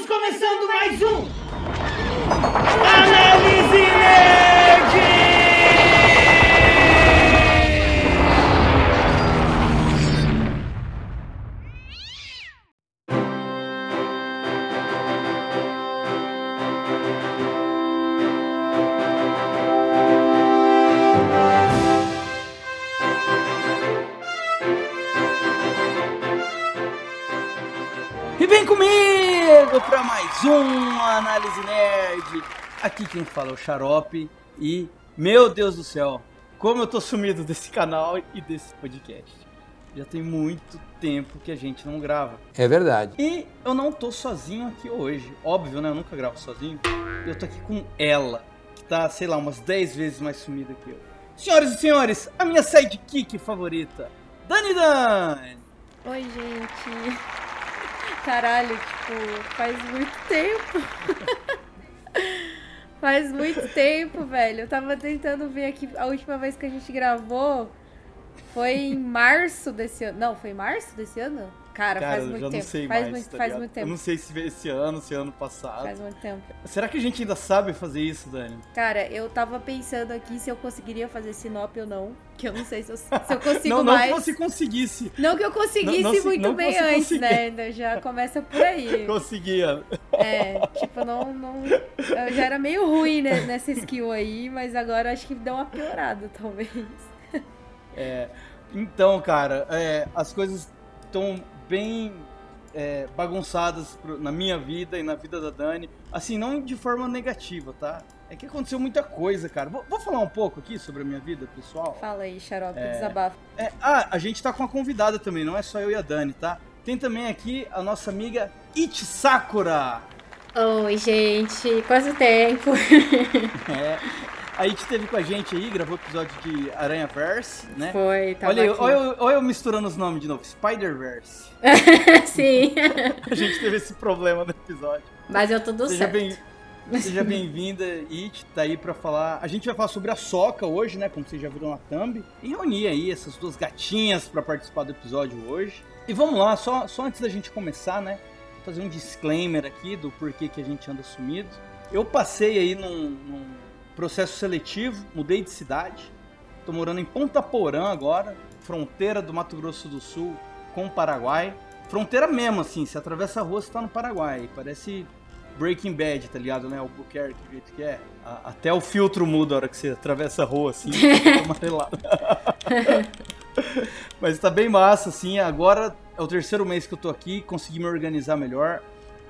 Estamos começando mais um. Análise quem fala é o Xarope e, meu Deus do céu, como eu tô sumido desse canal e desse podcast. Já tem muito tempo que a gente não grava. É verdade. E eu não tô sozinho aqui hoje. Óbvio, né? Eu nunca gravo sozinho. Eu tô aqui com ela, que tá, sei lá, umas 10 vezes mais sumida que eu. Senhoras e senhores, a minha sidekick favorita, Dani Dan! Oi, gente. Caralho, tipo, faz muito tempo. faz muito tempo, velho. Eu tava tentando ver aqui a última vez que a gente gravou. Foi em março desse ano. Não, foi em março desse ano? Cara, Cara, faz eu muito tempo. não sei faz mais, muito, tá faz muito Eu tempo. não sei se esse ano, se ano passado. Faz muito tempo. Será que a gente ainda sabe fazer isso, Dani? Cara, eu tava pensando aqui se eu conseguiria fazer sinop ou não. Que eu não sei se eu, se eu consigo não, não mais. que você conseguisse. Não que eu conseguisse Não- não muito não bem antes, conseguia. né? Ainda Já começa por aí. Conseguia. É, tipo, não, não. Eu já era meio ruim né, nessa skill aí, mas agora acho que deu uma piorada, talvez. Então, cara, é, as coisas estão bem é, bagunçadas na minha vida e na vida da Dani. Assim, não de forma negativa, tá? É que aconteceu muita coisa, cara. Vou, vou falar um pouco aqui sobre a minha vida pessoal. Fala aí, xarope, desabafo. É, ah, a gente tá com uma convidada também, não é só eu e a Dani, tá? Tem também aqui a nossa amiga Ichi Sakura. Oi, gente, quanto tempo? É, a Ichi esteve com a gente aí, gravou o episódio de Aranha Verse, né? Foi, tava Olha, olha, eu- olha eu misturando os nomes de novo. Spider-Verse. Sim, A gente teve esse problema no episódio. mas eu tudo Seja certo. bem, seja bem-vinda, It, tá aí pra falar. A gente vai falar sobre a Soca hoje, né? Como vocês já viram na thumb. E reunir aí essas duas gatinhas pra participar do episódio hoje. E vamos lá, só, só antes da gente começar, né? Fazer um disclaimer aqui do porquê que a gente anda sumido. Eu passei aí num, num processo seletivo, mudei de cidade. Tô morando em Ponta Porã agora, fronteira do Mato Grosso do Sul com o Paraguai. Fronteira mesmo, assim, você atravessa a rua, você tá no Paraguai. Parece Breaking Bad, tá ligado, né? O Buquerque, do jeito que é. A- até o filtro muda a hora que você atravessa a rua, assim, amarelado. Mas tá bem massa, assim. Agora é o terceiro mês que eu tô aqui, consegui me organizar melhor.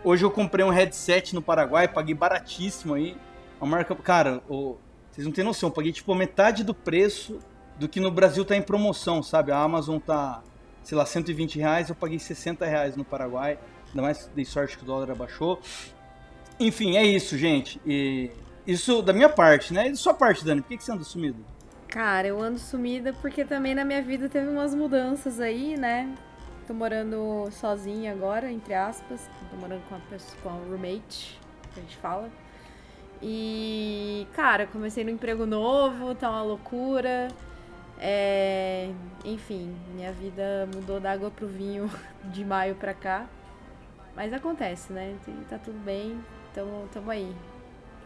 Hoje eu comprei um headset no Paraguai, paguei baratíssimo aí. Uma marca. Cara, o- vocês não têm noção, eu paguei tipo a metade do preço do que no Brasil tá em promoção, sabe? A Amazon tá, sei lá, 120 reais, eu paguei 60 reais no Paraguai. Ainda mais dei sorte que o dólar abaixou. Enfim, é isso, gente. E isso da minha parte, né? E da sua parte, Dani, por que, que você anda sumido? Cara, eu ando sumida porque também na minha vida teve umas mudanças aí, né? Tô morando sozinha agora, entre aspas. Tô morando com a pessoa, com a roommate, que a gente fala. E, cara, comecei no emprego novo, tá uma loucura. É, enfim, minha vida mudou da água pro vinho de maio pra cá. Mas acontece, né? Tá tudo bem. Tamo, tamo aí.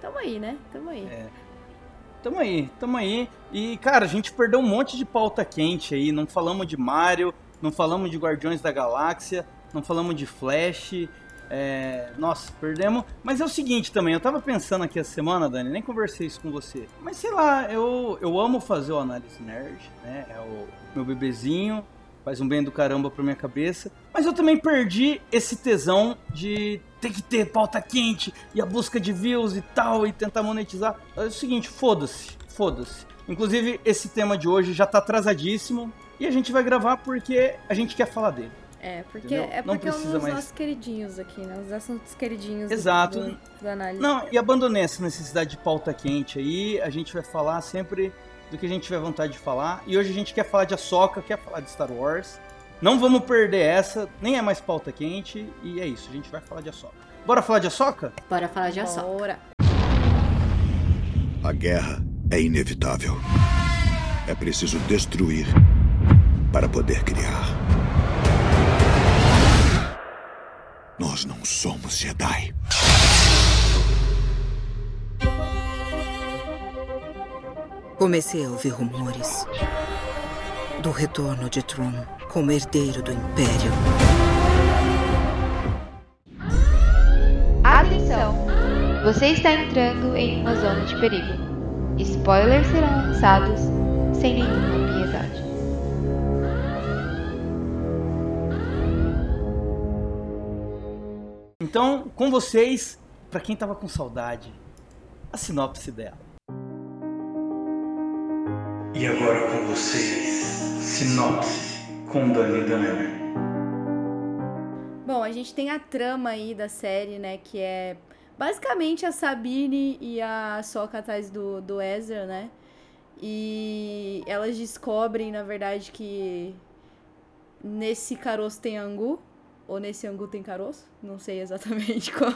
Tamo aí, né? Tamo aí. Tamo aí, tamo aí. E, cara, a gente perdeu um monte de pauta quente aí. Não falamos de Mario, não falamos de Guardiões da Galáxia, não falamos de Flash. É, Nossa, perdemos. Mas é o seguinte também, eu tava pensando aqui essa semana, Dani, nem conversei isso com você. Mas sei lá, eu, eu amo fazer o Análise Nerd, né? É o meu bebezinho, faz um bem do caramba pra minha cabeça. Mas eu também perdi esse tesão de ter que ter pauta quente e a busca de views e tal, e tentar monetizar. É o seguinte, foda-se, foda-se. Inclusive, esse tema de hoje já tá atrasadíssimo e a gente vai gravar porque a gente quer falar dele. É, porque Entendeu? é Não porque é um precisa dos mais. nossos queridinhos aqui, né? Os assuntos queridinhos do- Exato. do, do análise. Não, e abandonei essa necessidade de pauta quente aí. A gente vai falar sempre do que a gente tiver vontade de falar. E hoje a gente quer falar de Ahsoka, quer falar de Star Wars. Não vamos perder essa, nem é mais pauta quente. E é isso, a gente vai falar de Ahsoka. Bora falar de Ahsoka? Bora falar de aço. Bora. A guerra é inevitável. É preciso destruir para poder criar. Nós não somos Jedi. Comecei a ouvir rumores do retorno de Tron como herdeiro do Império. Atenção! Você está entrando em uma zona de perigo. Spoilers serão lançados sem nenhuma Então, com vocês, pra quem tava com saudade, a sinopse dela. E agora com vocês, sinopse com Dani Daniel. Bom, a gente tem a trama aí da série, né? Que é basicamente a Sabine e a Sokka atrás do, do Ezra, né? E elas descobrem, na verdade, que nesse caroço tem angu. Ou nesse angu tem caroço. Não sei exatamente qual,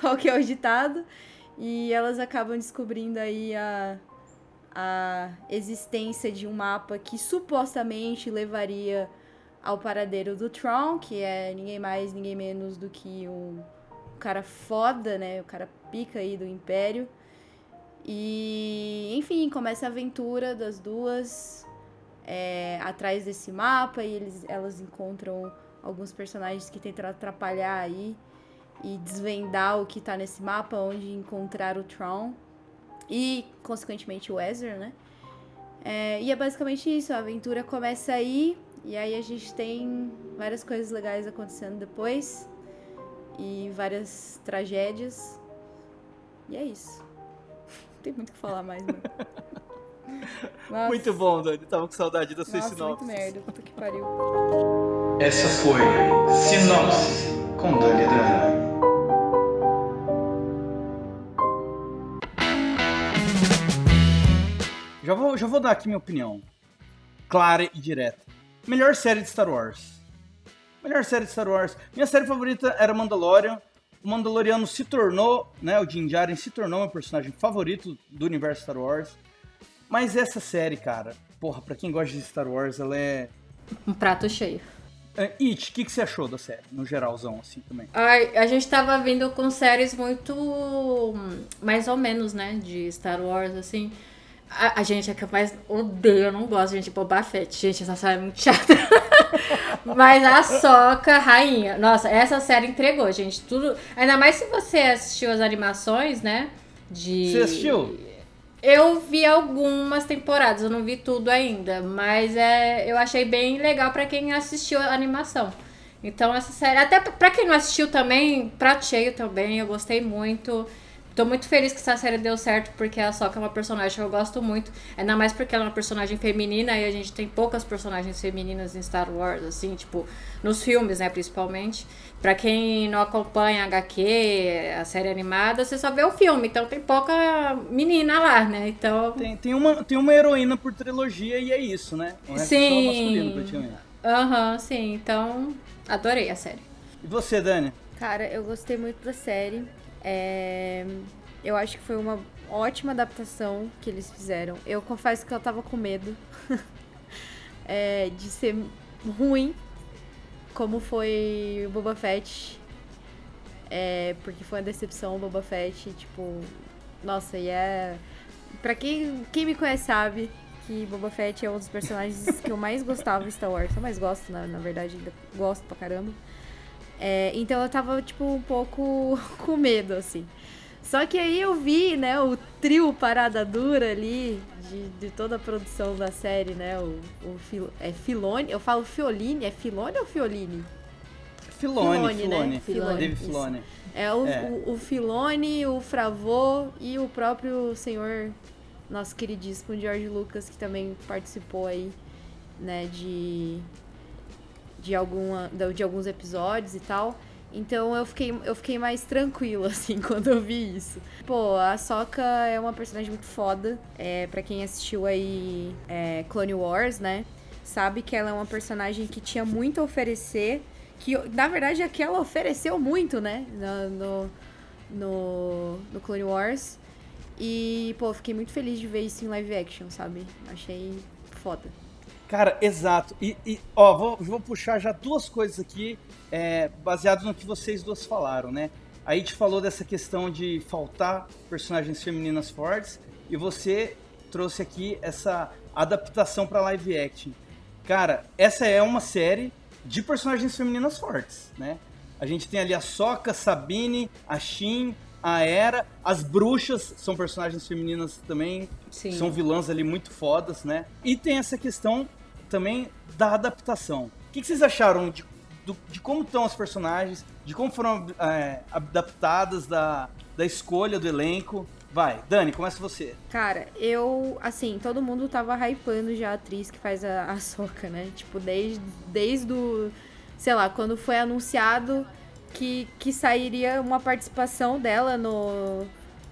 qual que é o ditado. E elas acabam descobrindo aí a, a existência de um mapa que supostamente levaria ao paradeiro do Tron, que é ninguém mais, ninguém menos do que um cara foda, né? O cara pica aí do Império. E, enfim, começa a aventura das duas é, atrás desse mapa e eles, elas encontram alguns personagens que tentam atrapalhar aí e desvendar o que tá nesse mapa, onde encontrar o Tron e, consequentemente, o Ezra, né? É, e é basicamente isso, a aventura começa aí e aí a gente tem várias coisas legais acontecendo depois e várias tragédias. E é isso. Não tem muito o que falar mais, né? Nossa, Muito bom, Dani. Tava com saudade da sua Nossa, sinopse. muito merda. Puta que pariu. Essa foi Sinopse com Dani Dani. Já vou, já vou dar aqui minha opinião. Clara e direta. Melhor série de Star Wars. Melhor série de Star Wars. Minha série favorita era Mandalorian. O Mandaloriano se tornou, né? O Din Djarin se tornou meu personagem favorito do universo Star Wars. Mas essa série, cara, porra, pra quem gosta de Star Wars, ela é. Um prato cheio. é It, o que, que você achou da série? No geralzão, assim também. Ai, a gente tava vindo com séries muito mais ou menos, né? De Star Wars, assim. A, a gente é capaz, odeio, eu não gosto, gente, de Boba Fett. Gente, essa série é muito chata. Mas a Soca, rainha. Nossa, essa série entregou, gente. Tudo. Ainda mais se você assistiu as animações, né? De. Você assistiu? Eu vi algumas temporadas, eu não vi tudo ainda, mas é, eu achei bem legal pra quem assistiu a animação. Então essa série, até pra quem não assistiu também, prateio também, eu gostei muito. Tô muito feliz que essa série deu certo, porque a Sokka é uma personagem que eu gosto muito. Ainda mais porque ela é uma personagem feminina e a gente tem poucas personagens femininas em Star Wars, assim, tipo, nos filmes, né, principalmente. Pra quem não acompanha a HQ, a série animada, você só vê o filme, então tem pouca menina lá, né? Então. Tem, tem, uma, tem uma heroína por trilogia e é isso, né? O resto é só Sim. masculino, praticamente. Aham, sim. Então, adorei a série. E você, Dani? Cara, eu gostei muito da série. É, Eu acho que foi uma ótima adaptação que eles fizeram. Eu confesso que eu tava com medo é, de ser ruim, como foi o Boba Fett. É, porque foi uma decepção o Boba Fett, tipo. Nossa, e é. Pra quem, quem me conhece sabe que Boba Fett é um dos personagens que eu mais gostava em Star Wars. Eu mais gosto, na, na verdade, gosto pra caramba. É, então eu tava, tipo, um pouco com medo, assim. Só que aí eu vi, né, o trio Parada Dura ali, de, de toda a produção da série, né, o, o Fil, é Filone, eu falo Fiolini, é Filone ou Fioline? Filone, Filone, Filone. né? Filone, isso. Filone. É o, É. o, o Filone, o Fravô e o próprio senhor, nosso queridíssimo George Lucas, que também participou aí, né, de, de, alguma, de alguns episódios e tal. Então eu fiquei, eu fiquei mais tranquila, assim, quando eu vi isso. Pô, a Sokka é uma personagem muito foda. É, pra quem assistiu aí é, Clone Wars, né? Sabe que ela é uma personagem que tinha muito a oferecer. Que, na verdade, é que ela ofereceu muito, né? No, no, no Clone Wars. E, pô, fiquei muito feliz de ver isso em live action, sabe? Achei foda. Cara, exato. E, e, ó, vou, vou puxar já duas coisas aqui, é, baseado no que vocês duas falaram, né? Aí a gente falou dessa questão de faltar personagens femininas fortes, e você trouxe aqui essa adaptação para live action. Cara, essa é uma série de personagens femininas fortes, né? A gente tem ali a Soca, Sabine, a Shin, a Era, as bruxas são personagens femininas também, Sim. são vilãs ali muito fodas, né? E tem essa questão também da adaptação. O que, que vocês acharam de, do- de como estão as personagens, de como foram é, adaptadas, da, da escolha do elenco? Vai, Dani, começa você. Cara, eu, assim, todo mundo tava hypando já a atriz que faz a, a Soca, né? Tipo, desde, desde o, sei lá, quando foi anunciado que, que sairia uma participação dela no,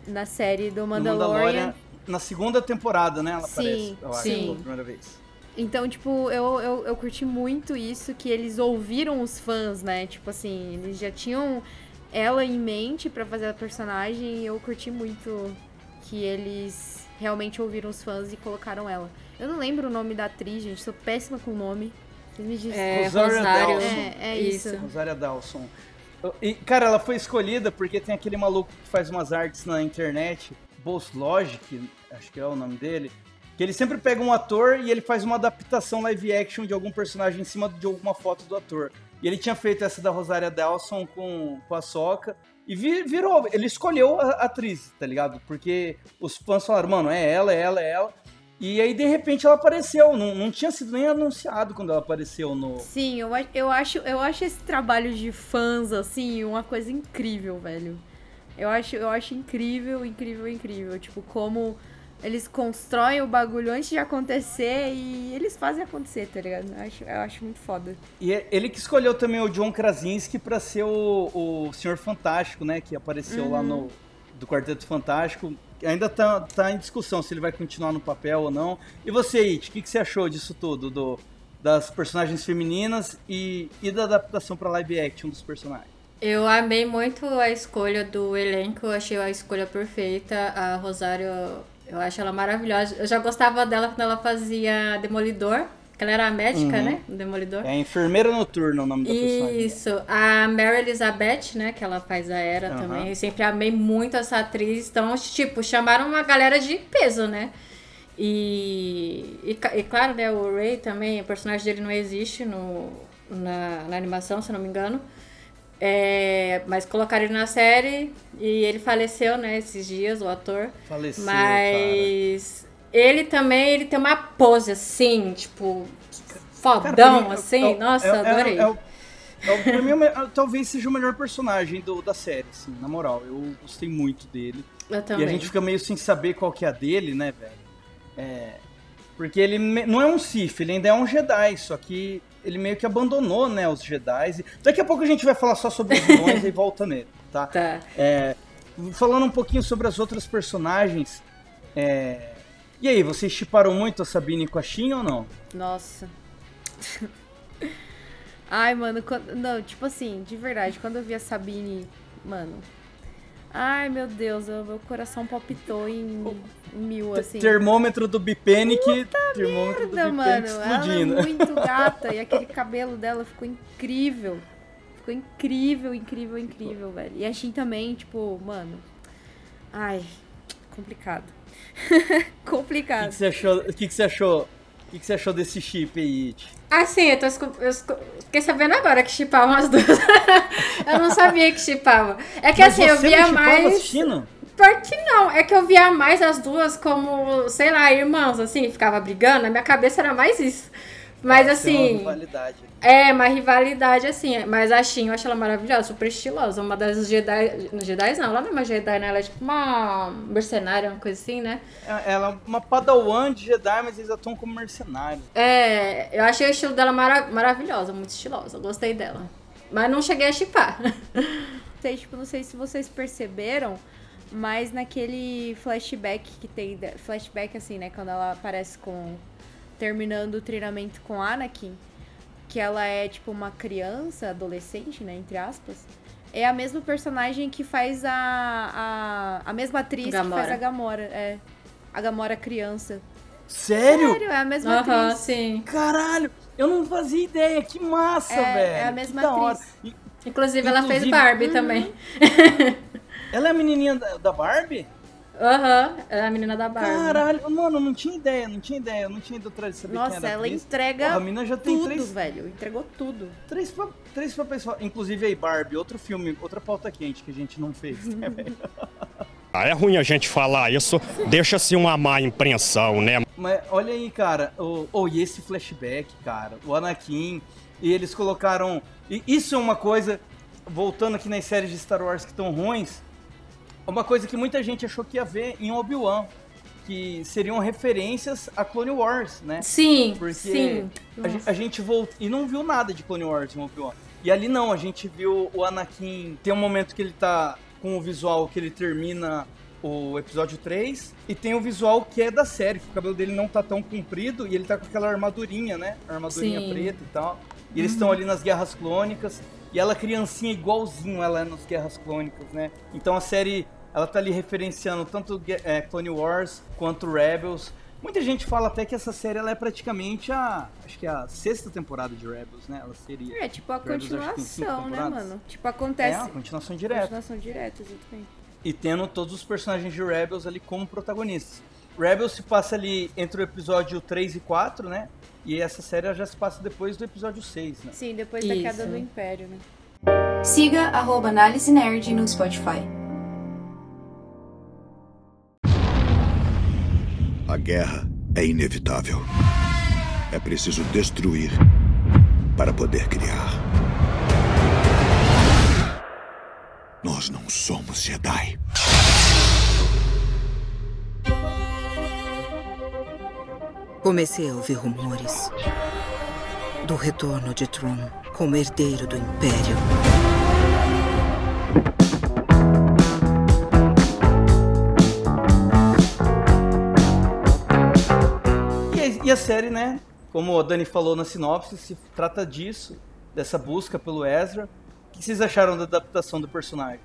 na série do No Mandalorian. na segunda temporada, né? Ela Sim, aparece, eu acho, sim. pela primeira vez. Então, tipo, eu, eu, eu curti muito isso, que eles ouviram os fãs, né? Tipo assim, eles já tinham ela em mente pra fazer a personagem e eu curti muito que eles realmente ouviram os fãs e colocaram ela. Eu não lembro o nome da atriz, gente, sou péssima com o nome. Vocês me dizem. É, Rosário Rosário. Dawson. É, é isso. Rosária Dawson. E, cara, ela foi escolhida porque tem aquele maluco que faz umas artes na internet, Boss Logic, acho que é o nome dele, que ele sempre pega um ator e ele faz uma adaptação live action de algum personagem em cima de alguma foto do ator. E ele tinha feito essa da Rosária Dawson com, com a Soca. E vi- virou, ele escolheu a atriz, tá ligado? Porque os fãs falaram, mano, é ela, é ela, é ela. E aí, de repente, ela apareceu. Não, não tinha sido nem anunciado quando ela apareceu no, Sim, eu, eu, acho, eu acho esse trabalho de fãs, assim, uma coisa incrível, velho. Eu acho, eu acho incrível, incrível, incrível. Tipo, como eles constroem o bagulho antes de acontecer e eles fazem acontecer, tá ligado? Eu acho, eu acho muito foda. E é ele que escolheu também o John Krasinski pra ser o, o Senhor Fantástico, né? Que apareceu lá no do Quarteto Fantástico. Ainda tá, tá em discussão se ele vai continuar no papel ou não. E você, It, o que, que você achou disso tudo? Do, das personagens femininas e, e da adaptação pra live action dos personagens? Eu amei muito a escolha do elenco, eu achei a escolha perfeita. A Rosário, eu acho ela maravilhosa. Eu já gostava dela quando ela fazia Demolidor, que ela era a médica, Uhum. né? do Demolidor. É a Enfermeira Noturna o nome da personagem. Isso, a Mary Elizabeth, né, que ela faz a Era Aham. também, eu sempre amei muito essa atriz, então, tipo, chamaram uma galera de peso, né, e, e, e claro, né, o Ray também, o personagem dele não existe no, na, na animação, se não me engano, é, mas colocaram ele na série e ele faleceu, né, esses dias, o ator, Faleceu, cara. mas ele também, ele tem uma pose assim, tipo, Cara, fodão, pra mim, é- assim, é- nossa, é- é- adorei. É, é o- pra mim, é me- talvez seja o melhor personagem do, da série, assim, na moral. Eu gostei muito dele. Eu E também. a gente fica meio sem saber qual que é a dele, né, velho? É, porque ele não é um Sith, ele ainda é um Jedi, só que ele meio que abandonou, né, os Jedi. Daqui a pouco a gente vai falar só sobre os vilões e volta nele, tá? Tá. É, falando um pouquinho sobre as outras personagens, é, e aí, vocês chiparam muito a Sabine com a Shin ou não? Nossa. Ai, mano, quando- não, tipo assim, de verdade, quando eu vi a Sabine, mano. Ai, meu Deus, o meu coração palpitou em mil, assim. Termômetro do Bipenic, termômetro do Merda, Bipenic mano, ela é explodindo. muito gata e aquele cabelo dela ficou incrível. Ficou incrível, incrível, incrível, velho. E a Shin também, tipo, mano. Ai, complicado. O que, complicado. que você achou? O que, que você achou? O que, que você achou desse chip aí, It? Assim, eu, tô, eu fiquei sabendo agora que chipavam as duas. eu não sabia que chipava. É que Mas assim, eu via não mais. assistindo? Por que não? É que eu via mais as duas como, sei lá, irmãs, assim, ficava brigando. Na minha cabeça era mais isso. Mas Pode ser uma assim. rivalidade. É, uma rivalidade assim. Mas a Shin, eu acho ela maravilhosa, super estilosa. Uma das Jedi. Jedi não, ela não é uma Jedi, né? Ela é tipo uma mercenária, uma coisa assim, né? É- Ela é uma padawan de Jedi, mas eles atuam como mercenários. É, eu achei o estilo dela mara maravilhosa, muito estilosa. Gostei dela. Mas não cheguei a chipar. sei, tipo, não sei se vocês perceberam, mas naquele flashback que tem. Flashback, assim, né? Quando ela aparece com. Terminando o treinamento com Anakin, que ela é, tipo, uma criança, adolescente, né? Entre aspas. É a mesma personagem que faz a. A, a mesma atriz que Gamora. faz a Gamora. É. A Gamora criança. Sério? Sério, é a mesma atriz. sim. Caralho! Eu não fazia ideia, que massa, É, velho. é a mesma que atriz. E Inclusive, ela fez Inclusive- Barbie também. ela é a menininha da, da Barbie? Aham, é a menina da Barbie. Caralho, mano, eu não tinha ideia, não tinha ideia, eu não tinha ido atrás de saber quem Nossa, era a ela atriz. entrega Porra, a mina já tem tudo, três, velho. Entregou tudo. três, pra, três pra pessoa. Inclusive aí, Barbie, outro filme, outra pauta quente que a gente não fez. né, velho? Ah, é ruim a gente falar isso, deixa-se uma má impressão, né? Mas olha aí, cara, o, oh, e esse flashback, cara, o Anakin, e eles colocaram. E isso é uma coisa, voltando aqui nas séries de Star Wars que estão ruins, uma coisa que muita gente achou que ia ver em Obi-Wan, que seriam referências a Clone Wars, né? Sim, Porque sim. a, gen- a gente voltou e não viu nada de Clone Wars em Obi-Wan. E ali não, a gente viu o Anakin. Tem um momento que ele tá com o visual que ele termina o episódio 3. E tem o visual que é da série, que o cabelo dele não tá tão comprido e ele tá com aquela armadurinha, né? Armadurinha Sim. preta e tal. E eles estão ali nas guerras clônicas. E ela criancinha igualzinho ela é nas guerras clônicas, né? Então a série. Ela tá ali referenciando tanto é, Clone Wars quanto Rebels. Muita gente fala até que essa série ela é praticamente a. Acho que é a sexta temporada de Rebels, né? Ela seria. É tipo a Rebels, continuação, né, mano? Tipo, É acontece. uma continuação direta. Continuação direta, exatamente. E tendo todos os personagens de Rebels ali como protagonistas. Rebels se passa ali entre o episódio 3 e 4, né? E essa série já se passa depois do episódio 6, né? Sim, depois da Isso. queda do Império, né? Siga arroba Análise Nerd no Spotify. A guerra é inevitável. É preciso destruir para poder criar. Nós não somos Jedi. Comecei a ouvir rumores do retorno de Tron como herdeiro do Império. E a, série, né? Como a Dani falou na sinopse, se trata disso, dessa busca pelo Ezra. O que vocês acharam da adaptação do personagem?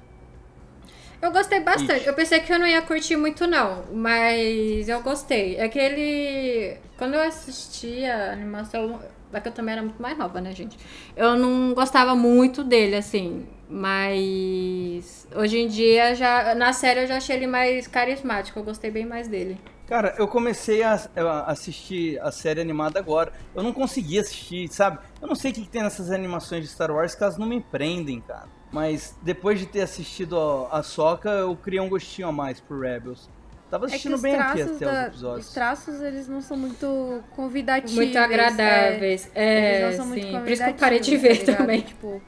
Eu gostei bastante. Ixi. Eu pensei que eu não ia curtir muito, não. Mas eu gostei. É que ele. Quando eu assisti a animação. É que eu também era muito mais nova, né, gente? Eu não gostava muito dele, assim. Mas. Hoje em dia, já na série, eu já achei ele mais carismático. Eu gostei bem mais dele. Cara, eu comecei a, a assistir a série animada agora. Eu não consegui assistir, sabe? Eu não sei o que, que tem nessas animações de Star Wars que elas não me prendem, cara. Mas depois de ter assistido a, a Soca, eu criei um gostinho a mais por Rebels. Tava É assistindo os bem aqui até da- os episódios. os traços, eles não são muito convidativos. Muito agradáveis. É, É, eles não são muito sim. Por isso que eu parei de tá ver ligado? também. Tipo,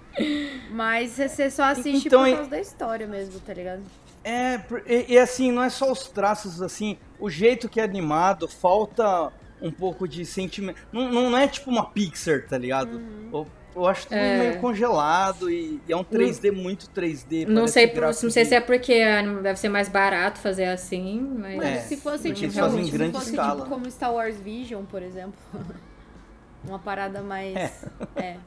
mas você só assiste Então, por e- causa da história mesmo, tá ligado? É, e, e assim, não é só os traços, assim, o jeito que é animado, falta um pouco de sentimento. Não, não, é tipo uma Pixar, tá ligado? Uhum. Eu, eu acho tudo É. meio congelado e, e é um 3D muito 3D. Não sei, por- não sei de- se é porque ah, deve ser mais barato fazer assim, mas. É, se fosse tipo, em se fosse, escala. tipo como Star Wars Vision, por exemplo. Uma parada mais. É.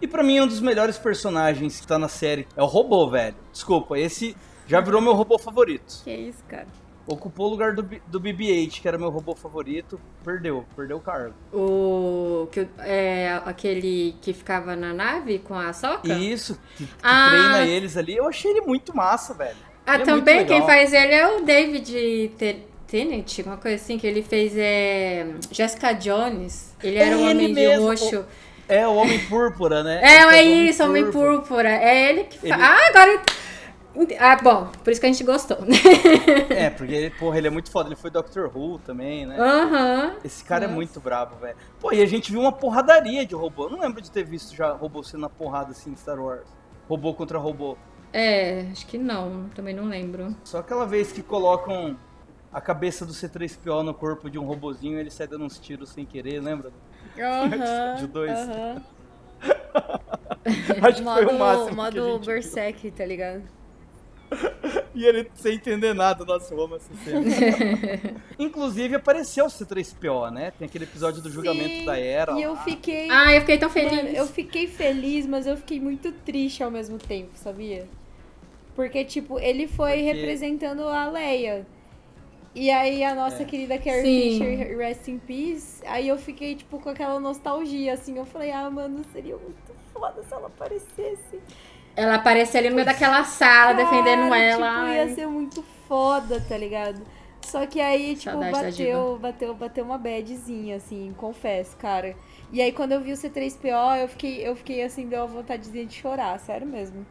E pra mim, um dos melhores personagens que tá na série é o robô, velho. Desculpa, esse já virou meu robô favorito. Que isso, cara. Ocupou o lugar do, do BB-8, que era meu robô favorito. Perdeu, perdeu o cargo. O. Que, é, aquele que ficava na nave com a soca? Isso, que, que Ah. treina eles ali, eu achei ele muito massa, velho. Ah, Ele é também quem legal. faz ele é o David Te- Tennant, uma coisa assim, que ele fez é. Jessica Jones. Ele era o É ele homem de roxo. É o Homem Púrpura, né? É, é o isso, Homem Púrpura. É ele que faz. Ele- Ah, agora. Ah, bom, por isso que a gente gostou. É, porque porra, ele é muito foda. Ele foi Doctor Who também, né? Aham. Esse cara é Nossa. muito brabo, velho. Pô, e a gente viu uma porradaria de robô. Eu não lembro de ter visto já robô sendo na porrada assim em Star Wars. Robô contra robô. É, acho que não, também não lembro. Só aquela vez que colocam a cabeça do C3PO no corpo de um robozinho e ele sai dando uns tiros sem querer, lembra? Aham. De dois. aham. Acho que modo, foi o máximo. que a modo. Berserk, tá ligado? E ele sem entender nada, nossa, eu amo essa cena. Inclusive apareceu o C3PO, né? Tem aquele episódio do julgamento Sim, da Era. E eu lá. fiquei. Ah, eu fiquei tão feliz. Mano, eu fiquei feliz, mas eu fiquei muito triste ao mesmo tempo, sabia? Porque, tipo, ele foi Porque- representando a Leia. E aí a nossa É. querida Carrie Sim. Fisher, rest in peace, aí eu fiquei, tipo, com aquela nostalgia, assim, eu falei, ah, mano, seria muito foda se ela aparecesse. Ela aparece ali no meio daquela sala, defendendo Cara, ela. Tipo, ia ser muito foda, tá ligado? Só que aí, tipo, Saudade da bateu, bateu, bateu uma badzinha, assim, confesso, cara. E aí quando eu vi o C3PO, eu fiquei, eu fiquei assim, deu uma vontadezinha de chorar, sério mesmo.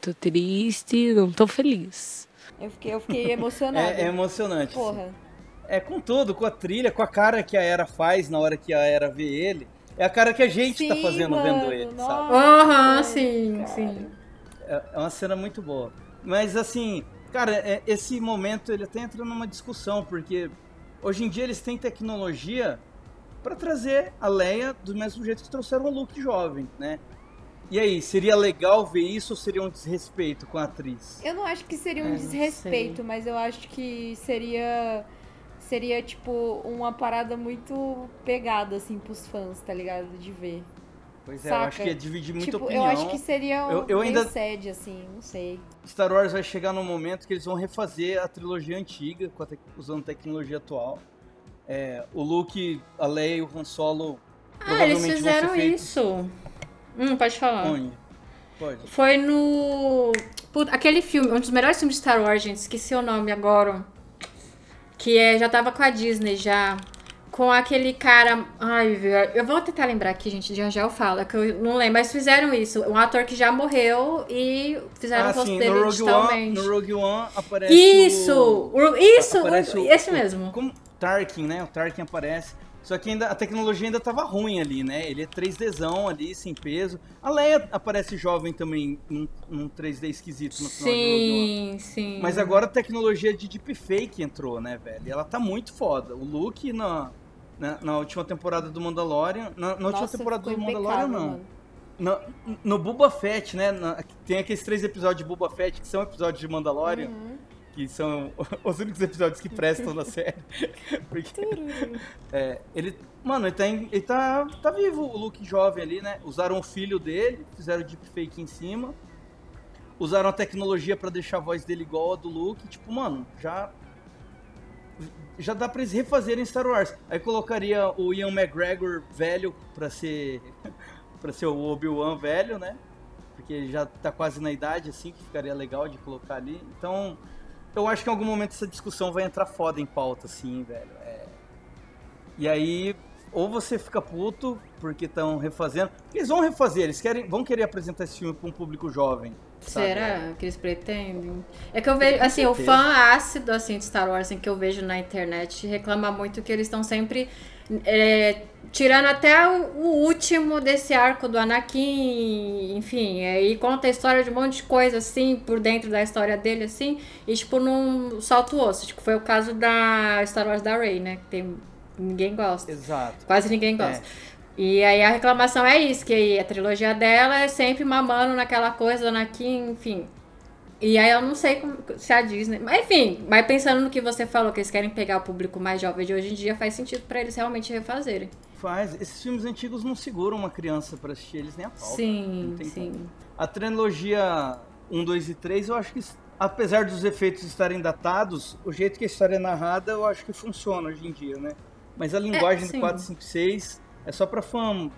Tô triste, não tô feliz. Eu fiquei, eu fiquei emocionada. É, é emocionante. assim. Porra. É com tudo, com a trilha, com a cara que a Era faz na hora que a Era vê ele. É a cara que a gente tá Sim, fazendo mano, vendo ele, sabe? Aham, sim, sim. É é uma cena muito boa. Mas assim, cara, é- esse momento ele até entra numa discussão, porque hoje em dia eles têm tecnologia pra trazer a Leia do mesmo jeito que trouxeram o Luke jovem, né? E aí, seria legal ver isso ou seria um desrespeito com a atriz? Eu não acho que seria um É, desrespeito, mas eu acho que seria. Seria, tipo, uma parada muito pegada, assim, pros fãs, tá ligado? De ver. Pois é, eu Saca? acho que ia dividir muita tipo, opinião. eu acho que seria um Eu- eu ainda- sede, assim, não sei. Star Wars vai chegar num momento que eles vão refazer a trilogia antiga, usando tecnologia atual. É, o Luke, a Leia e o Han Solo Ah, eles fizeram isso. Hum, pode falar. Onde? Pode. Foi no. Puta, aquele filme, um dos melhores filmes de Star Wars, gente, esqueci o nome agora. Que é, já tava com a Disney já. Com aquele cara. Ai. Eu vou tentar lembrar aqui, gente. Já já eu falo, que eu não lembro. Mas fizeram isso. Um ator que já morreu e fizeram Ah, o rosto sim, dele no Rogue, One, digitalmente. no Rogue One aparece Isso! o... Isso! aparece o- esse mesmo. Como Tarkin, né? O Tarkin aparece. Só que ainda, a tecnologia ainda tava ruim ali, né? Ele é 3Dzão ali, sem peso. A Leia aparece jovem também num, num 3D esquisito no final de One. Sim, sim. Mas agora a tecnologia de deepfake entrou, né, velho? E ela tá muito foda. O Luke na, na, na última temporada do Mandalorian. Na, na última Nossa, temporada do Mandalorian, não. mano. No, no Boba Fett, né? na- tem aqueles três episódios de Boba Fett que são episódios de Mandalorian. Uhum. Que são os únicos episódios que prestam na série. Porque, é, ele. Mano, ele, tá, em- ele tá, tá vivo, o Luke jovem ali, né? Usaram o filho dele, fizeram deepfake em cima. Usaram a tecnologia pra deixar a voz dele igual a do Luke. Tipo, mano, já. Já dá pra eles refazerem Star Wars. Aí colocaria o Ian McGregor velho pra ser. pra ser o Obi-Wan velho, né? Porque ele já tá quase na idade, assim, que ficaria legal de colocar ali. Então, eu acho que em algum momento essa discussão vai entrar foda em pauta, assim, velho. É... E aí, ou você fica puto porque estão refazendo. Eles vão refazer, eles querem, vão querer apresentar esse filme pra um público jovem. sabe? Será que eles pretendem? É que eu vejo, assim, o fã ácido, assim, de Star Wars, assim, que eu vejo na internet, reclama muito que eles estão sempre é, tirando até o, o último desse arco do Anakin, enfim, aí conta a história de um monte de coisa, assim, por dentro da história dele, assim, e, tipo, não solta o osso. Tipo, foi o caso da Star Wars da Rey, né, que tem, ninguém gosta. Exato. Quase ninguém gosta. E aí a reclamação é isso, que aí a trilogia dela é sempre mamando naquela coisa do Anakin, enfim. E aí eu não sei como- se a Disney. Mas enfim, mas pensando no que você falou, que eles querem pegar o público mais jovem de hoje em dia, faz sentido pra eles realmente refazerem. Faz. Esses filmes antigos não seguram uma criança pra assistir eles nem a pau. Sim, sim. como. A trilogia 1, 2 e 3, eu acho que, apesar dos efeitos estarem datados, o jeito que a história é narrada, eu acho que funciona hoje em dia, né? Mas a linguagem sim. do 4, 5 6 é só pra fã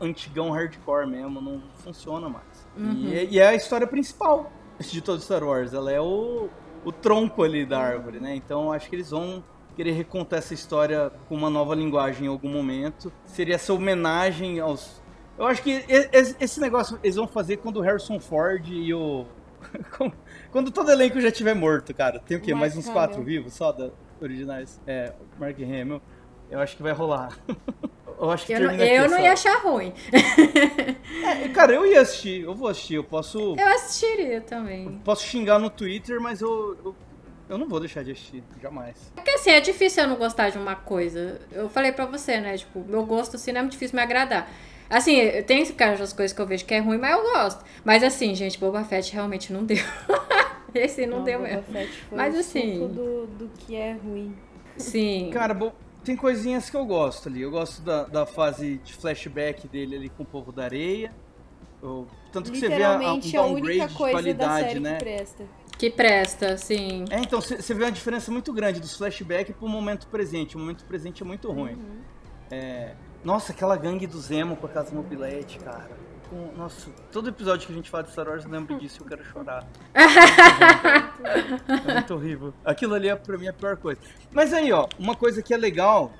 antigão hardcore mesmo, não funciona mais. Uhum. E, é- e é a história principal de todo Star Wars, ela é o, o tronco ali da árvore, né? Então acho que eles vão querer recontar essa história com uma nova linguagem em algum momento. Seria essa homenagem aos. Eu acho que esse negócio eles vão fazer quando o Harrison Ford e o. quando todo elenco já estiver morto, cara. Tem o quê? Mark Mais uns Hamill. quatro vivos só da originais? É, Mark Hamill. Eu acho que vai rolar. Eu acho que Eu não, aqui eu não ia achar ruim. É, cara, eu ia assistir, eu vou assistir, eu posso. Eu assistiria também. Posso xingar no Twitter, mas eu, eu, eu não vou deixar de assistir, jamais. Porque assim, é difícil eu não gostar de uma coisa. Eu falei pra você, né? Tipo, meu gosto assim não é muito difícil me agradar. Assim, eu cara das coisas que eu vejo que é ruim, mas eu gosto. Mas assim, gente, Boba Fett realmente não deu. Esse não, deu Boba mesmo. Fett foi Mas o assim- do, do que é ruim. Sim. Cara, bom, tem coisinhas que eu gosto ali. Eu gosto da, da fase de flashback dele ali com o povo da areia. Eu- tanto que você vê a, a, um Literalmente a, única downgrade de qualidade, série né? que presta. Que presta, sim. É, então você vê uma diferença muito grande dos flashbacks pro momento presente. O momento presente é muito ruim. Uhum. É, nossa, aquela gangue do Zemo com a casa mobilete, cara. Com- nossa, todo episódio que a gente fala de Star Wars eu lembro disso e eu quero chorar. É muito horrível. Aquilo ali é pra mim a pior coisa. Mas aí, ó, uma coisa que é legal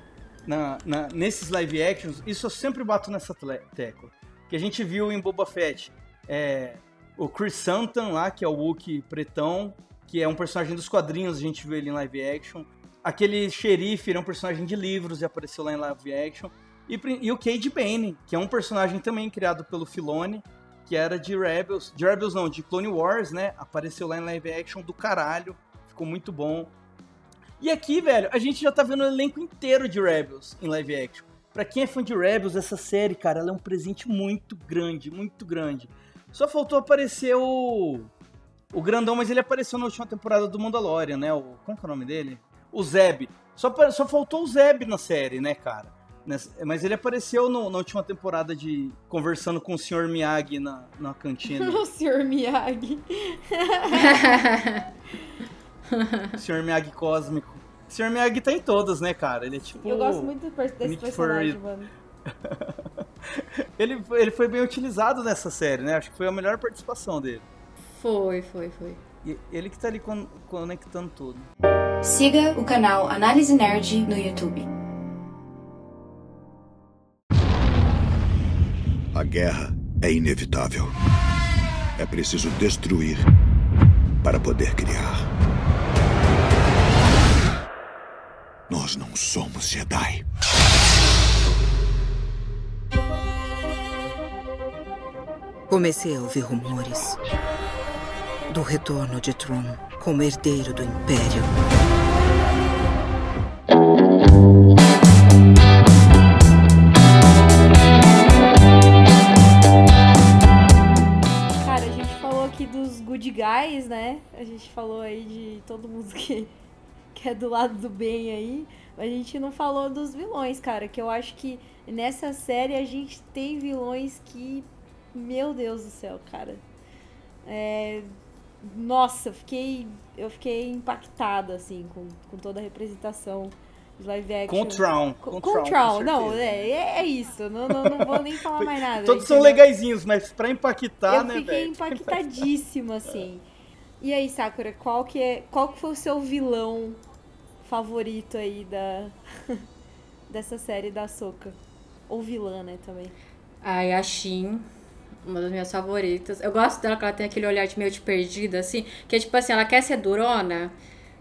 na, na- nesses live actions, isso eu sempre bato nessa tecla. Que a gente viu em Boba Fett. É, o Chris Santan lá, que é o Wookiee pretão, que é um personagem dos quadrinhos, a gente viu ele em live action. Aquele xerife, ele é um personagem de livros e apareceu lá em live action. E, e o Cade Bane, que é um personagem também criado pelo Filone, que era de Rebels, de Rebels não, de Clone Wars, né? Apareceu lá em live action do caralho, ficou muito bom. E aqui, velho, a gente já tá vendo o elenco inteiro de Rebels em live action. Pra quem é fã de Rebels, essa série, cara, ela é um presente muito grande, muito grande. Só faltou aparecer o. O grandão, mas ele apareceu na última temporada do Mandalorian, né? O, como que é o nome dele? O Zeb. Só, só faltou o Zeb na série, né, cara? Nessa- mas ele apareceu no- na última temporada de. conversando com o Sr. Miyagi na, na cantina. o Sr. Miyagi. Sr. Miyagi cósmico. O Sr. Miyagi tá em todas, né, cara? Ele é tipo. Eu gosto muito desse Nick personagem, Fury. mano. Ele, foi- ele foi bem utilizado nessa série, né? Acho que foi a melhor participação dele. Foi, foi, foi. E ele que tá ali con- conectando tudo. Siga o canal Análise Nerd no YouTube. A guerra é inevitável. É preciso destruir para poder criar. Nós não somos Jedi. Comecei a ouvir rumores do retorno de Tron como herdeiro do Império. Né? A gente falou aí de todo mundo que, que é do lado do bem aí. A gente não falou dos vilões, cara. Que eu acho que nessa série a gente tem vilões que. Meu Deus do céu, cara. É, Nossa, eu fiquei. Eu fiquei impactada, assim, com, com toda a representação de live action. Com o Traum. Com, Com com não, certeza. é, é isso. Não, não, não vou nem falar mais nada. Todos são legaisinhos, mas pra impactar, eu né, fiquei velho? impactadíssima, assim. E aí, Sakura, qual que, é, qual que foi o seu vilão favorito aí da dessa série da Soca? Ou vilã, né, também. Ai, a Shin, uma das minhas favoritas. Eu gosto dela que ela tem aquele olhar de meio de perdida, assim. Que é tipo assim, ela quer ser durona,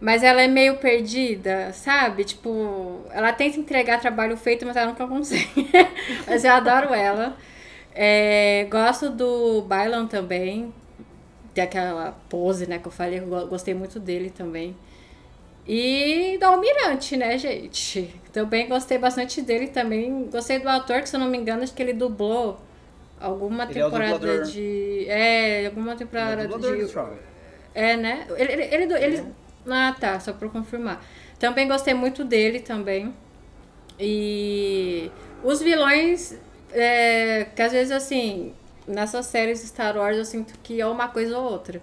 mas ela é meio perdida, sabe? Tipo, ela tenta entregar trabalho feito, mas ela nunca consegue. mas eu adoro ela. É, gosto do Bailan também. Tem aquela pose, né, que eu falei, eu go- gostei muito dele também. E do Almirante, né, gente? Também gostei bastante dele também. Gostei do ator, que se eu não me engano, acho que ele dublou alguma Ele é temporada dublador. de. É, alguma temporada Ele é de. É, né? Ele, ele, ele, ele- Ah, tá, só pra confirmar. Também gostei muito dele também. E os vilões, é, que às vezes assim, nessas séries Star Wars eu sinto que é uma coisa ou outra.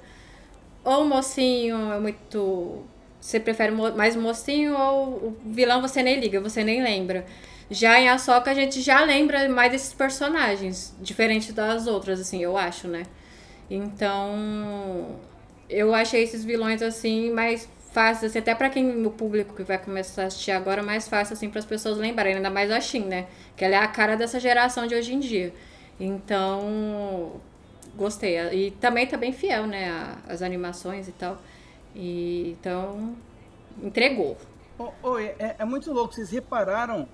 Ou o mocinho é muito. Você prefere mais mocinho ou o vilão você nem liga, você nem lembra. Já em Ahsoka a gente já lembra mais desses personagens, diferente das outras, assim, eu acho, né? Então, eu achei esses vilões assim mais fáceis, assim, até pra quem o público que vai começar a assistir agora, mais fácil assim para as pessoas lembrarem, ainda mais a Shin, né? Que ela é a cara dessa geração de hoje em dia. Então, gostei. E também tá bem fiel, né, as animações e tal. E então entregou. Ô, ô, é, é muito louco, vocês repararam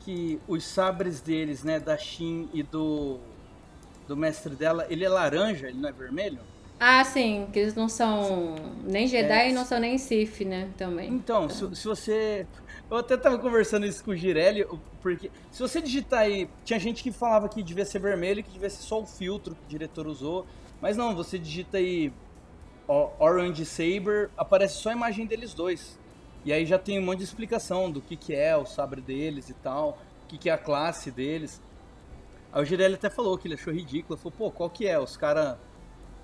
que os sabres deles, né, da Shin e do, do mestre dela, ele é laranja, ele não é vermelho? Ah, sim, que eles não são nem Jedi É. e não são nem Sith, né, também. Então, se, se você. Eu até tava conversando isso com o Girelli, porque se você digitar aí. Tinha gente que falava que devia ser vermelho que devia ser só o filtro que o diretor usou. Mas não, você digita aí ó, Orange Saber, aparece só a imagem deles dois. E aí já tem um monte de explicação do que, que é o sabre deles e tal, o que, que é a classe deles. Aí o Girelli até falou que ele achou ridículo. Falou, pô, qual que é? Os caras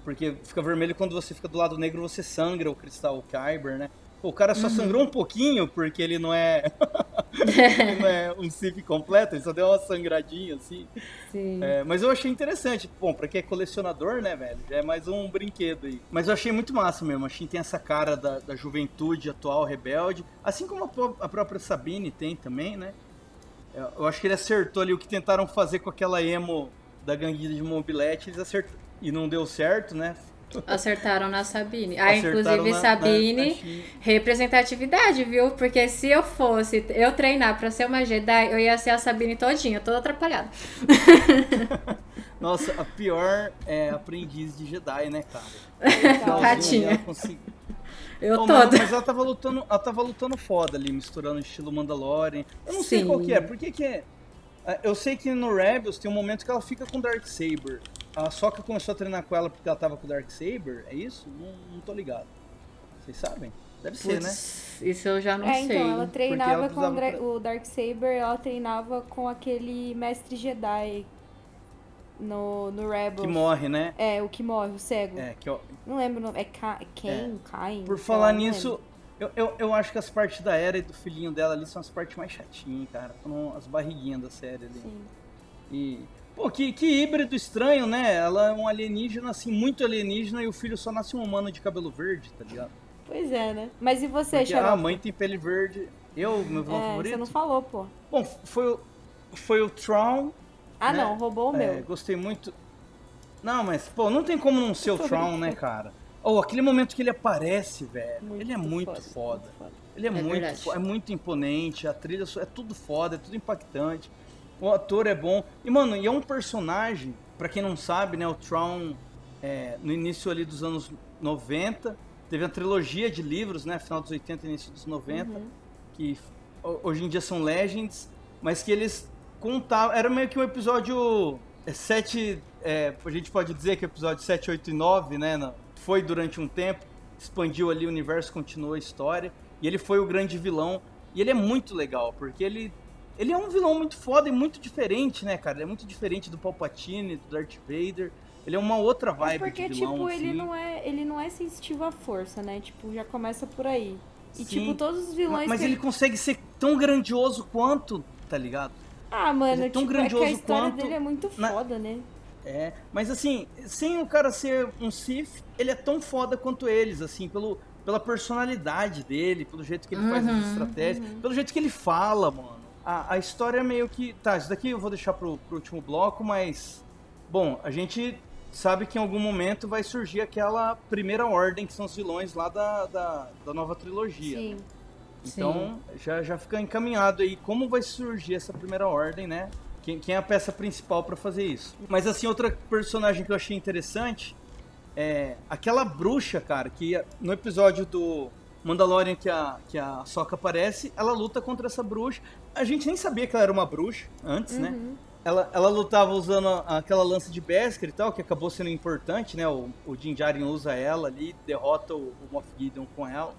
Porque fica vermelho quando você fica do lado negro, você sangra o cristal Kyber, né? O cara só sangrou um pouquinho porque ele não é. ele não é um Sith completo, ele só deu uma sangradinha assim. Sim. É, mas eu achei interessante. Bom, pra quem é colecionador, né, velho? Já é mais um brinquedo aí. Mas eu achei muito massa mesmo. A Shin tem essa cara da, da juventude atual, rebelde. Assim como a, a própria Sabine tem também, né? Eu, eu acho que ele acertou ali o que tentaram fazer com aquela emo da ganguilha de mobilete. Eles acertaram. E não deu certo, né? Acertaram na Sabine. Ah, Acertaram inclusive na- na- Sabine, na Shin. representatividade, viu? Porque se eu fosse eu treinar pra ser uma Jedi, eu ia ser a Sabine todinha, toda atrapalhada. Nossa, a pior é aprendiz de Jedi, né, cara? Ela consegui- Eu mas, toda. mas ela tava lutando, ela tava lutando foda ali, misturando estilo Mandalorian. Eu não sei Sim. qual que é, por que que é? Ah, Eu sei que no Rebels tem um momento que ela fica com o Darksaber. A Sokka começou a treinar com ela porque ela tava com o Darksaber, é isso? Não, não tô ligado. Vocês sabem? Deve ser, né? Putz, isso eu já não é, sei. então, ela treinava ela com o, Dra- o Darksaber, ela treinava com aquele mestre Jedi no, no Rebels. Que morre, né? É, o que morre, o cego. É, que ó, Não lembro o nome. É Ka- Ken, Kain? por falar não nisso, eu, eu, eu acho que as partes da Era e do filhinho dela ali são as partes mais chatinhas, cara. Foram as barriguinhas da série ali. Sim. E, pô, que, que híbrido estranho, né? Ela é um alienígena, assim, muito alienígena, e o filho só nasce um humano de cabelo verde, tá ligado? Pois é, né? Mas e você, Porque, ah, a mãe tem pele verde. Eu, meu vilão É, favorito? você não falou, pô. Bom, foi o, foi o Tron. Ah, né? não, roubou o É, meu. gostei muito. Não, mas, pô, não tem como não ser o Tron, né, cara? Oh, aquele momento que ele aparece, velho. Muito Ele é muito foda, foda. muito foda. Ele é, É muito, verdade. é muito imponente, a trilha é tudo foda, é tudo impactante. O ator é bom. E, mano, e é um personagem, pra quem não sabe, né, o Tron, é, no início ali dos anos 90, teve a trilogia de livros, né, final dos 80 e início dos 90, Uhum. que ho- hoje em dia são Legends, mas que eles contavam, era meio que um episódio 7, é, a gente pode dizer que o episódio 7, 8 e 9, né, foi durante um tempo, expandiu ali o universo, continuou a história, e ele foi o grande vilão, e ele é muito legal, porque ele ele é um vilão muito foda e muito diferente, né, cara? Ele é muito diferente do Palpatine, do Darth Vader. Ele é uma outra vibe porque, de vilão, tipo, ele assim. não é, ele não é sensitivo à força, né? Tipo, já começa por aí. E, Sim. tipo, todos os vilões Mas ele consegue ser tão grandioso quanto, tá ligado? Ah, mano, ele é tão tipo, é que a grandioso história quanto dele é muito na- foda, né? É, mas assim, sem o cara ser um Sith, ele é tão foda quanto eles, assim, pelo, pela personalidade dele, pelo jeito que ele faz as Uhum, estratégias, pelo jeito que ele fala, mano. A, a história é meio que. Tá, isso daqui eu vou deixar pro, pro último bloco, mas. Bom, a gente sabe que em algum momento vai surgir aquela primeira ordem, que são os vilões lá da, da, da nova trilogia. Sim. Então, já, já fica encaminhado aí como vai surgir essa primeira ordem, né? Quem, quem é a peça principal pra fazer isso. Mas assim, outra personagem que eu achei interessante é aquela bruxa, cara, que no episódio do Mandalorian que a, que a Sokka aparece, ela luta contra essa bruxa. A gente nem sabia que ela era uma bruxa antes, né? Uhum. Ela, ela lutava usando aquela lança de Beskar e tal, que acabou sendo importante, né? O, o Din Djarin usa ela ali, derrota o, o Moff Gideon com ela.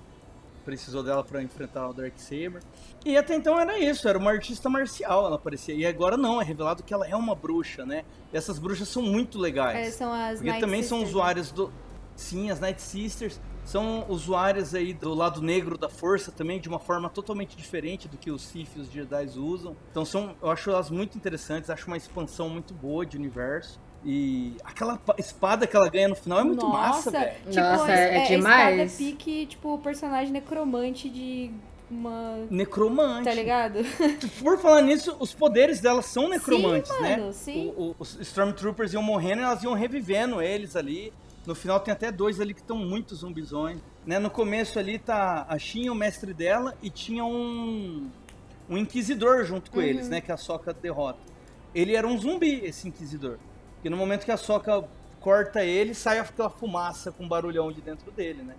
Precisou dela pra enfrentar o Darksaber. E até então era isso, era uma artista marcial, ela parecia. E agora não, é revelado que ela é uma bruxa, né? E essas bruxas são muito legais. É, são as Porque Night também são Sisters, usuárias do. Sim, as Night Sisters são usuárias aí do lado negro da força também, de uma forma totalmente diferente do que os Sith e os Jedi usam. Então são, eu acho elas muito interessantes, acho uma expansão muito boa de universo. E aquela pa- espada que ela ganha no final é muito Nossa, massa, velho. Tipo, Nossa, é, é é demais. espada pique, tipo, personagem necromante de uma... Necromante. Tá ligado? Por falar nisso, os poderes delas são necromantes, Sim, né? mano, sim. O- o- os Stormtroopers iam morrendo e elas iam revivendo eles ali. No final tem até dois ali que estão muito zumbizões. Né? No começo ali tá a Shin, o mestre dela, e tinha um, um Inquisidor junto com Uhum. eles, né? Que a Sokka derrota. Ele era um zumbi, esse Inquisidor. E no momento que a Sokka corta ele, sai aquela fumaça com barulhão de dentro dele, né?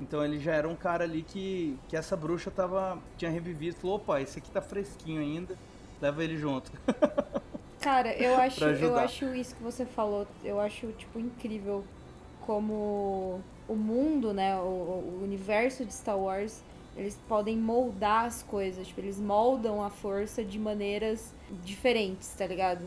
Então ele já era um cara ali que, que essa bruxa tava, tinha revivido. Falou, opa, esse aqui tá fresquinho ainda, leva ele junto. Cara, eu acho, eu acho isso que você falou, eu acho, tipo, incrível como o mundo, né, o, o universo de Star Wars, eles podem moldar as coisas, tipo, eles moldam a força de maneiras diferentes, tá ligado?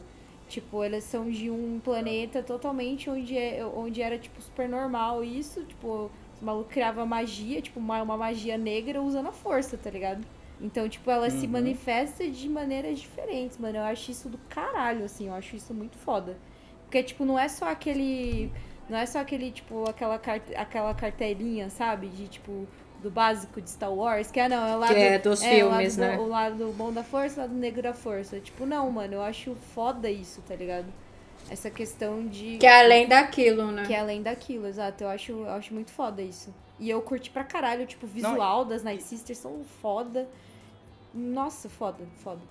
Tipo, eles são de um planeta totalmente onde, é, onde era, tipo, super normal isso. Tipo, os malucos criavam magia, tipo, uma, uma magia negra usando a força, tá ligado? Então, tipo, ela se Uhum. manifesta de maneiras diferentes, mano. Eu acho isso do caralho, assim. Eu acho isso muito foda. Porque, tipo, não é só aquele. Não é só aquele, tipo, aquela, car- aquela cartelinha, sabe? De, tipo, do básico de Star Wars. Que é, não, é o lado. é dos o filmes, lado, né? O lado bom da força, o lado negro da força. Tipo, não, mano. Eu acho foda isso, tá ligado? Essa questão de. Que é além daquilo, né? Que é além daquilo, exato. Eu acho, eu acho muito foda isso. E eu curti pra caralho, tipo, o visual das Night Sisters são foda. Nossa, foda, foda.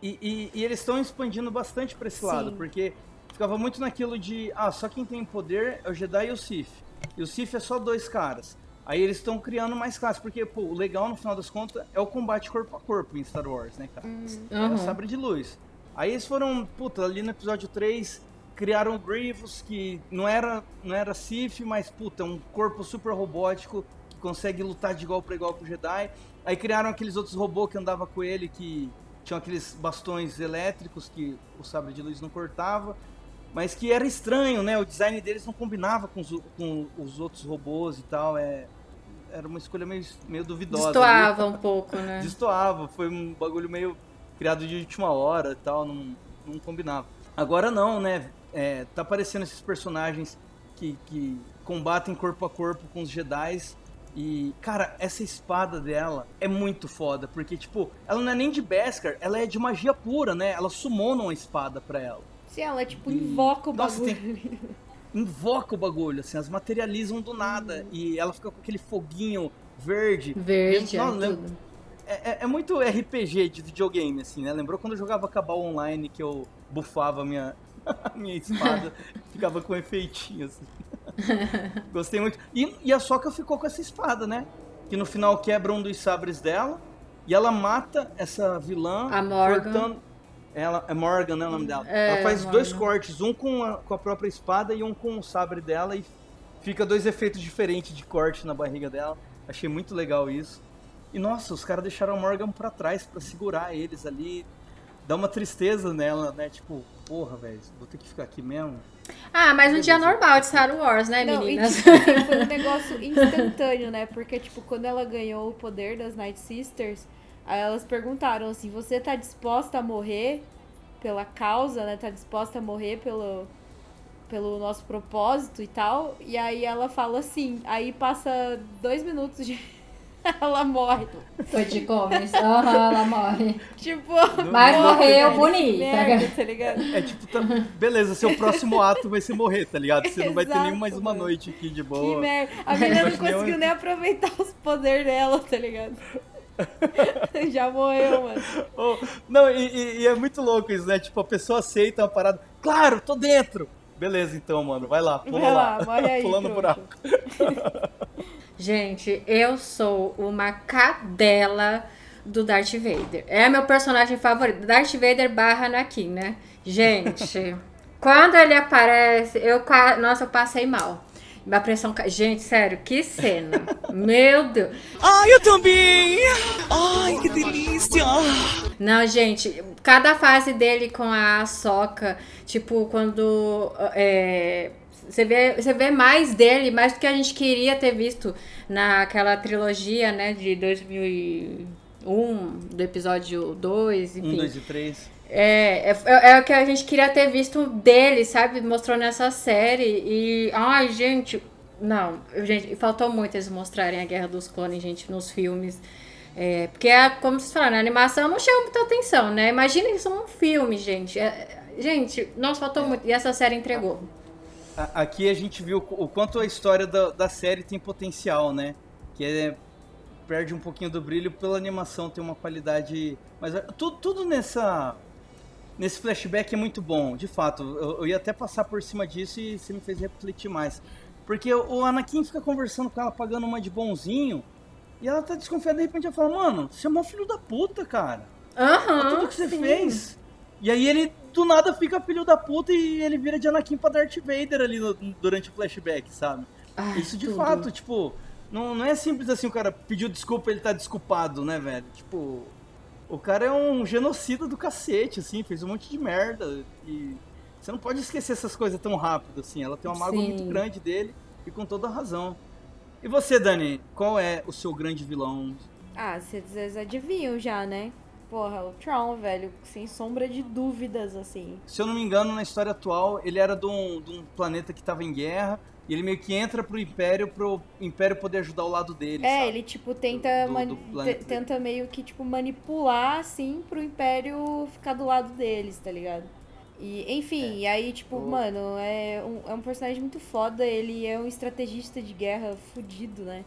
E, e- e eles estão expandindo bastante pra esse Sim. lado, porque ficava muito naquilo de, ah, só quem tem poder é o Jedi e o Sith. E o Sith é só dois caras. Aí eles estão criando mais classes, porque, pô, o legal no final das contas é o combate corpo a corpo em Star Wars, né, cara? É Uhum. o sabre de luz. Aí eles foram, puta, ali no episódio 3, criaram o Grievous, que não era, não era Sith, mas, puta, é um corpo super robótico que consegue lutar de igual para igual com o Jedi. Aí criaram aqueles outros robôs que andavam com ele, que tinham aqueles bastões elétricos que o sabre de luz não cortava. Mas que era estranho, né? O design deles não combinava com os, com os outros robôs e tal. É, era uma escolha meio, meio duvidosa. Destoava um pouco, né? Destoava, foi um bagulho meio criado de última hora e tal, não, não combinava. Agora não, né? É, tá aparecendo esses personagens que, que combatem corpo a corpo com os Jedi. E, cara, essa espada dela é muito foda, porque, tipo, ela não é nem de Beskar, ela é de magia pura, né? Ela sumona uma espada pra ela. Se ela, tipo, E- invoca o Nossa, bagulho. Invoca o bagulho, assim, as materializam do nada. E ela fica com aquele foguinho verde. Verde, Nossa, é lem- tudo. é, é- é muito RPG de videogame, assim, né? Lembrou quando eu jogava Cabal Online que eu bufava a minha, minha espada, ficava com efeitinho, assim. Gostei muito. E, e a Sokka ficou com essa espada, né? Que no final quebra um dos sabres dela e ela mata essa vilã. A Morgan. Cortando... Ela, é Morgan, né, o nome dela? É, ela faz Morgan. dois cortes, um com a, com a própria espada e um com o sabre dela e fica dois efeitos diferentes de corte na barriga dela. Achei muito legal isso. E nossa, os caras deixaram a Morgan pra trás pra segurar eles ali. Dá uma tristeza nela, né? Tipo, porra, velho, vou ter que ficar aqui mesmo. Ah, mas um dia normal de Star Wars, né, Não, e meninas? tipo assim, foi um negócio instantâneo, né? Porque, tipo, quando ela ganhou o poder das Night Sisters, aí elas perguntaram assim, você tá disposta a morrer pela causa, né? Tá disposta a morrer pelo, pelo nosso propósito e tal? E aí ela fala assim, aí passa dois minutos de... ela morre. Foi de comes. Aham, ela morre. Tipo... Mas morreu velho, bonita. Merda, tá ligado? É tipo, tá, beleza, seu próximo ato vai ser morrer, tá ligado? Você não vai ter nem Exato, mais uma noite aqui de Que boa. merda. A menina não conseguiu nem aproveitar os poderes dela, tá ligado? Já morreu, mano. Oh, não, e, e- e é muito louco isso, né? Tipo, a pessoa aceita uma parada. Claro, tô dentro! Beleza, então, mano, vai lá, pula Vai lá. lá, morre aí, Pulando o buraco. Gente, eu sou uma cadela do Darth Vader. É meu personagem favorito. Darth Vader barra Anakin, né? Gente, quando ele aparece, eu nossa, eu passei mal. Minha pressão cai. Gente, sério, que cena. Meu Deus. Ai, eu também! Ai, que delícia! Não, gente, cada fase dele com a Soca, tipo, quando é, você vê, você vê mais dele, mais do que a gente queria ter visto naquela trilogia, né, de 2001, do episódio 2, enfim. Um, dois e três. É, é, é o que a gente queria ter visto dele, sabe? Mostrou nessa série. E. Ai, gente. Não, gente, faltou muito eles mostrarem a Guerra dos Clones, gente, nos filmes. É, porque, é, como vocês falaram, a animação não chama muita atenção, né? Imagina isso num filme, gente. É, gente, nossa, faltou muito. E essa série entregou. Aqui a gente viu o quanto a história da, da série tem potencial, né? Que é, perde um pouquinho do brilho pela animação ter uma qualidade. Mas é, tudo, tudo nessa. Nesse flashback é muito bom, de fato. Eu, eu ia até passar por cima disso e você me fez refletir mais. Porque o Anakin fica conversando com ela, pagando uma de bonzinho. E ela tá desconfiada, de repente ela fala, mano, você é mó filho da puta, cara. Aham. Olha tudo que você sim. fez. E aí ele do nada fica filho da puta e ele vira de Anakin pra Darth Vader ali no- durante o flashback, sabe? Ai, Isso de tudo. fato, tipo, não, não é simples assim o cara pediu desculpa ele tá desculpado, né, velho? Tipo, O cara é um genocida do cacete, assim, fez um monte de merda. E você não pode esquecer essas coisas tão rápido, assim. Ela tem uma mágoa Sim. muito grande dele e com toda razão. E você, Dani, qual é o seu grande vilão? Ah, vocês adivinham já, né? Porra, o Tron, velho, sem sombra de dúvidas, assim. Se eu não me engano, na história atual, ele era de um, de um planeta que estava em guerra. E ele meio que entra pro Império, pro Império poder ajudar o lado dele. É, sabe? ele, tipo, tenta, Do- do tenta meio que, tipo, manipular, assim, pro Império ficar do lado deles, tá ligado? E, enfim, e aí, tipo, Oh. mano, é um, é um personagem muito foda, ele é um estrategista de guerra fudido, né?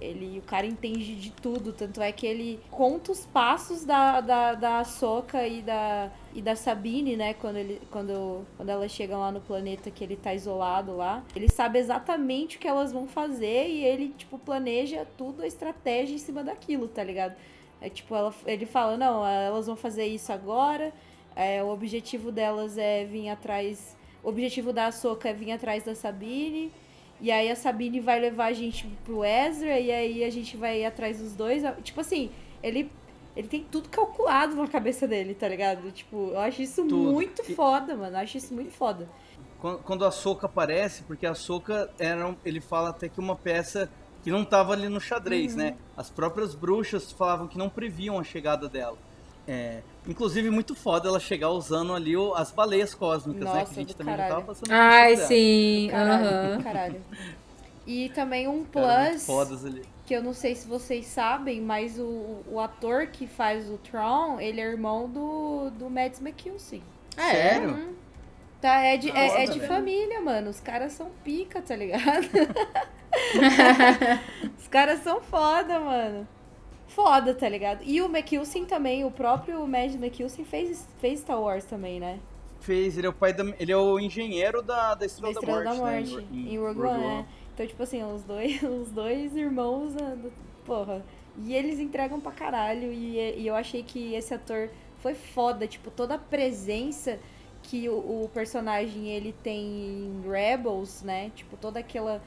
Ele, o cara entende de tudo, tanto é que ele conta os passos da, da, da Ahsoka e da, e da Sabine, né? Quando, ele, quando, quando elas chegam lá no planeta que ele tá isolado lá. Ele sabe exatamente o que elas vão fazer e ele, tipo, planeja tudo, a estratégia em cima daquilo, tá ligado? É tipo, ela, ele fala, não, elas vão fazer isso agora, é, o objetivo delas é vir atrás... O objetivo da Ahsoka é vir atrás da Sabine... E aí a Sabine vai levar a gente pro Ezra e aí a gente vai ir atrás dos dois. Tipo assim, ele ele tem tudo calculado na cabeça dele, tá ligado? Tipo, eu acho isso Tudo. muito E- foda, mano. Eu acho isso muito foda. Quando, a Soca aparece, porque a Soca era, um- ele fala até que uma peça que não tava ali no xadrez, Uhum. né? As próprias bruxas falavam que não previam a chegada dela. É, inclusive, muito foda ela chegar usando ali o- as baleias cósmicas, né? Que Nossa, a gente também caralho. já tava passando Ai, por isso sim. Caralho, aham. caralho. E também um plus, fodas ali. que eu não sei se vocês sabem, mas o, o ator que faz o Tron, ele é irmão do, do Mads Mikkelsen. Ah, é? Sério? Uhum. Tá, é de, é, é de velho. família, mano. Os caras são pica, tá ligado? Os caras são foda, mano. Foda, tá ligado? E o McKilson também, o próprio Mad McKilson fez, fez Star Wars também, né? Fez, ele é o pai da, ele é o engenheiro da, da Estrela, da Estrela da Morte, Morte, né? em Rogue One, né? Então, tipo assim, os dois, os dois irmãos, ah, porra. E eles entregam pra caralho. E, e eu achei que esse ator foi foda. Tipo, toda a presença que o, o personagem ele tem em Rebels, né? Tipo, toda aquela,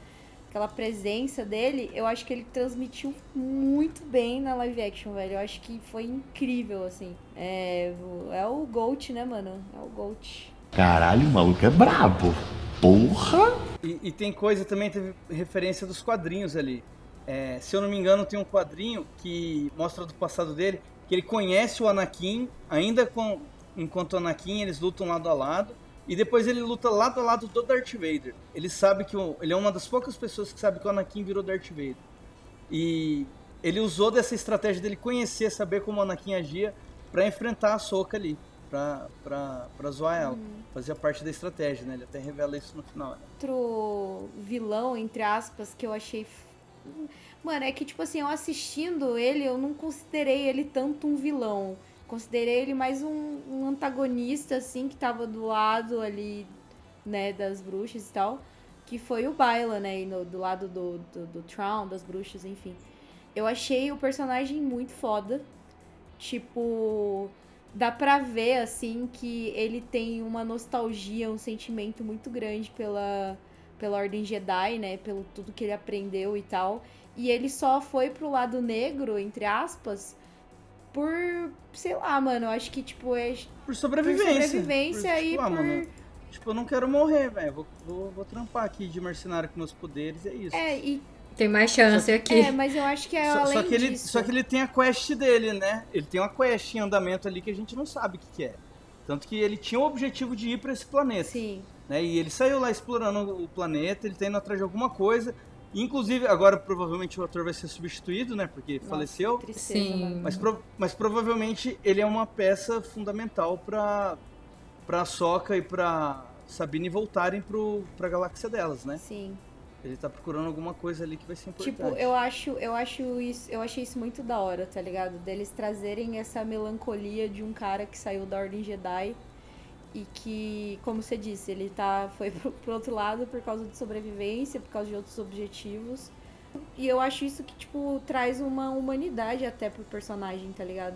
aquela presença dele, eu acho que ele transmitiu muito bem na live action, velho. Eu acho que foi incrível, assim. É, o- é o Gold, né, mano? É o Gold. Caralho, o maluco é brabo. Porra! E, e tem coisa também, teve referência dos quadrinhos ali. É, se eu não me engano, tem um quadrinho que mostra do passado dele, que ele conhece o Anakin, ainda com, enquanto o Anakin eles lutam lado a lado, e depois ele luta lado a lado do Darth Vader. Ele sabe que o, ele é uma das poucas pessoas que sabe que o Anakin virou Darth Vader. E ele usou dessa estratégia dele conhecer, saber como o Anakin agia, pra enfrentar a Soca ali, pra, pra, pra zoar ela. Fazia parte da estratégia, né? Ele até revela isso no final. né? outro vilão, entre aspas, que eu achei. Mano, é que, tipo assim, eu assistindo ele, eu não considerei ele tanto um vilão. Considerei ele mais um, um antagonista, assim, que tava do lado ali, né, das bruxas e tal. Que foi o Baila, né? No- do lado do, do, do Tron, das bruxas, enfim. Eu achei o personagem muito foda. Tipo, dá pra ver, assim, que ele tem uma nostalgia, um sentimento muito grande pela, pela Ordem Jedi, né? Pelo tudo que ele aprendeu e tal. E ele só foi pro lado negro, entre aspas, por, sei lá, mano, eu acho que, tipo, é Por sobrevivência. Por sobrevivência Por, e tipo, ah, por- mano, tipo, eu não quero morrer, velho. Vou, vou, vou trampar aqui de mercenário com meus poderes, é isso. É, e. Tem mais chance aqui. É, mas eu acho que é Só, além só que ele, disso. só que ele tem a quest dele, né? Ele tem uma quest em andamento ali que a gente não sabe o que, que é. Tanto que ele tinha o objetivo de ir pra esse planeta. Sim. Né? E ele saiu lá explorando o planeta, ele tá indo atrás de alguma coisa. Inclusive, agora provavelmente o ator vai ser substituído, né? Porque Nossa, faleceu. tristeza, Sim. mano. Mas, pro- mas provavelmente ele é uma peça fundamental pra, pra Soca e pra Sabine voltarem pro, pra galáxia delas, né? Sim. Ele tá procurando alguma coisa ali que vai ser importante. Tipo, eu acho, eu acho isso, eu achei isso muito da hora, tá ligado? Deles trazerem essa melancolia de um cara que saiu da Ordem Jedi e que, como você disse, ele tá foi pro, pro outro lado por causa de sobrevivência, por causa de outros objetivos. E eu acho isso que, tipo, traz uma humanidade até pro personagem, tá ligado?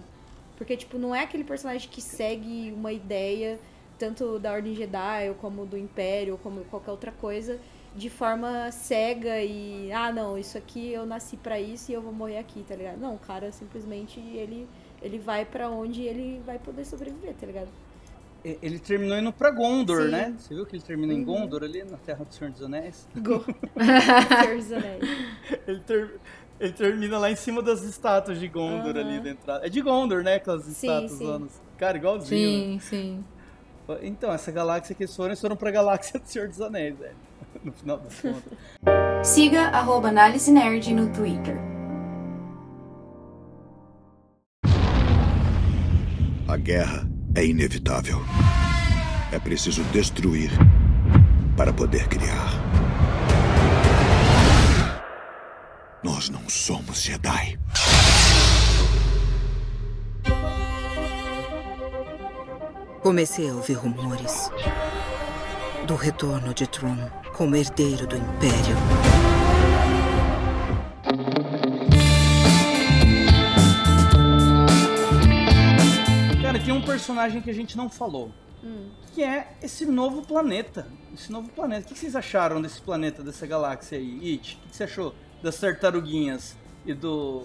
Porque, tipo, não é aquele personagem que segue uma ideia, tanto da Ordem Jedi, ou como do Império, ou como qualquer outra coisa, de forma cega e ah não isso aqui eu nasci pra isso e eu vou morrer aqui tá ligado não o cara simplesmente ele ele vai pra onde ele vai poder sobreviver, tá ligado? Ele terminou indo pra Gondor, Sim. né? Você viu que ele termina em Uhum. Gondor ali, na Terra do Senhor dos Anéis? Go- Senhor dos Anéis. ele, ter- ele termina lá em cima das estátuas de Gondor Aham. ali da entrada. É de Gondor, né? Aquelas Sim, estátuas sim. zonas. Cara, igualzinho. Sim, sim. né? Então, essa galáxia que eles foram, eles foram pra galáxia do Senhor dos Anéis, velho. No final das contas. Siga arroba Análise Nerd no Twitter. A guerra é inevitável. É preciso destruir para poder criar. Nós não somos Jedi. Comecei a ouvir rumores do retorno de Tron como herdeiro do Império. Tem um personagem que a gente não falou. Hum. Que é esse novo planeta. Esse novo planeta. O que vocês acharam desse planeta, dessa galáxia aí? It, o que você achou das tartaruguinhas e do.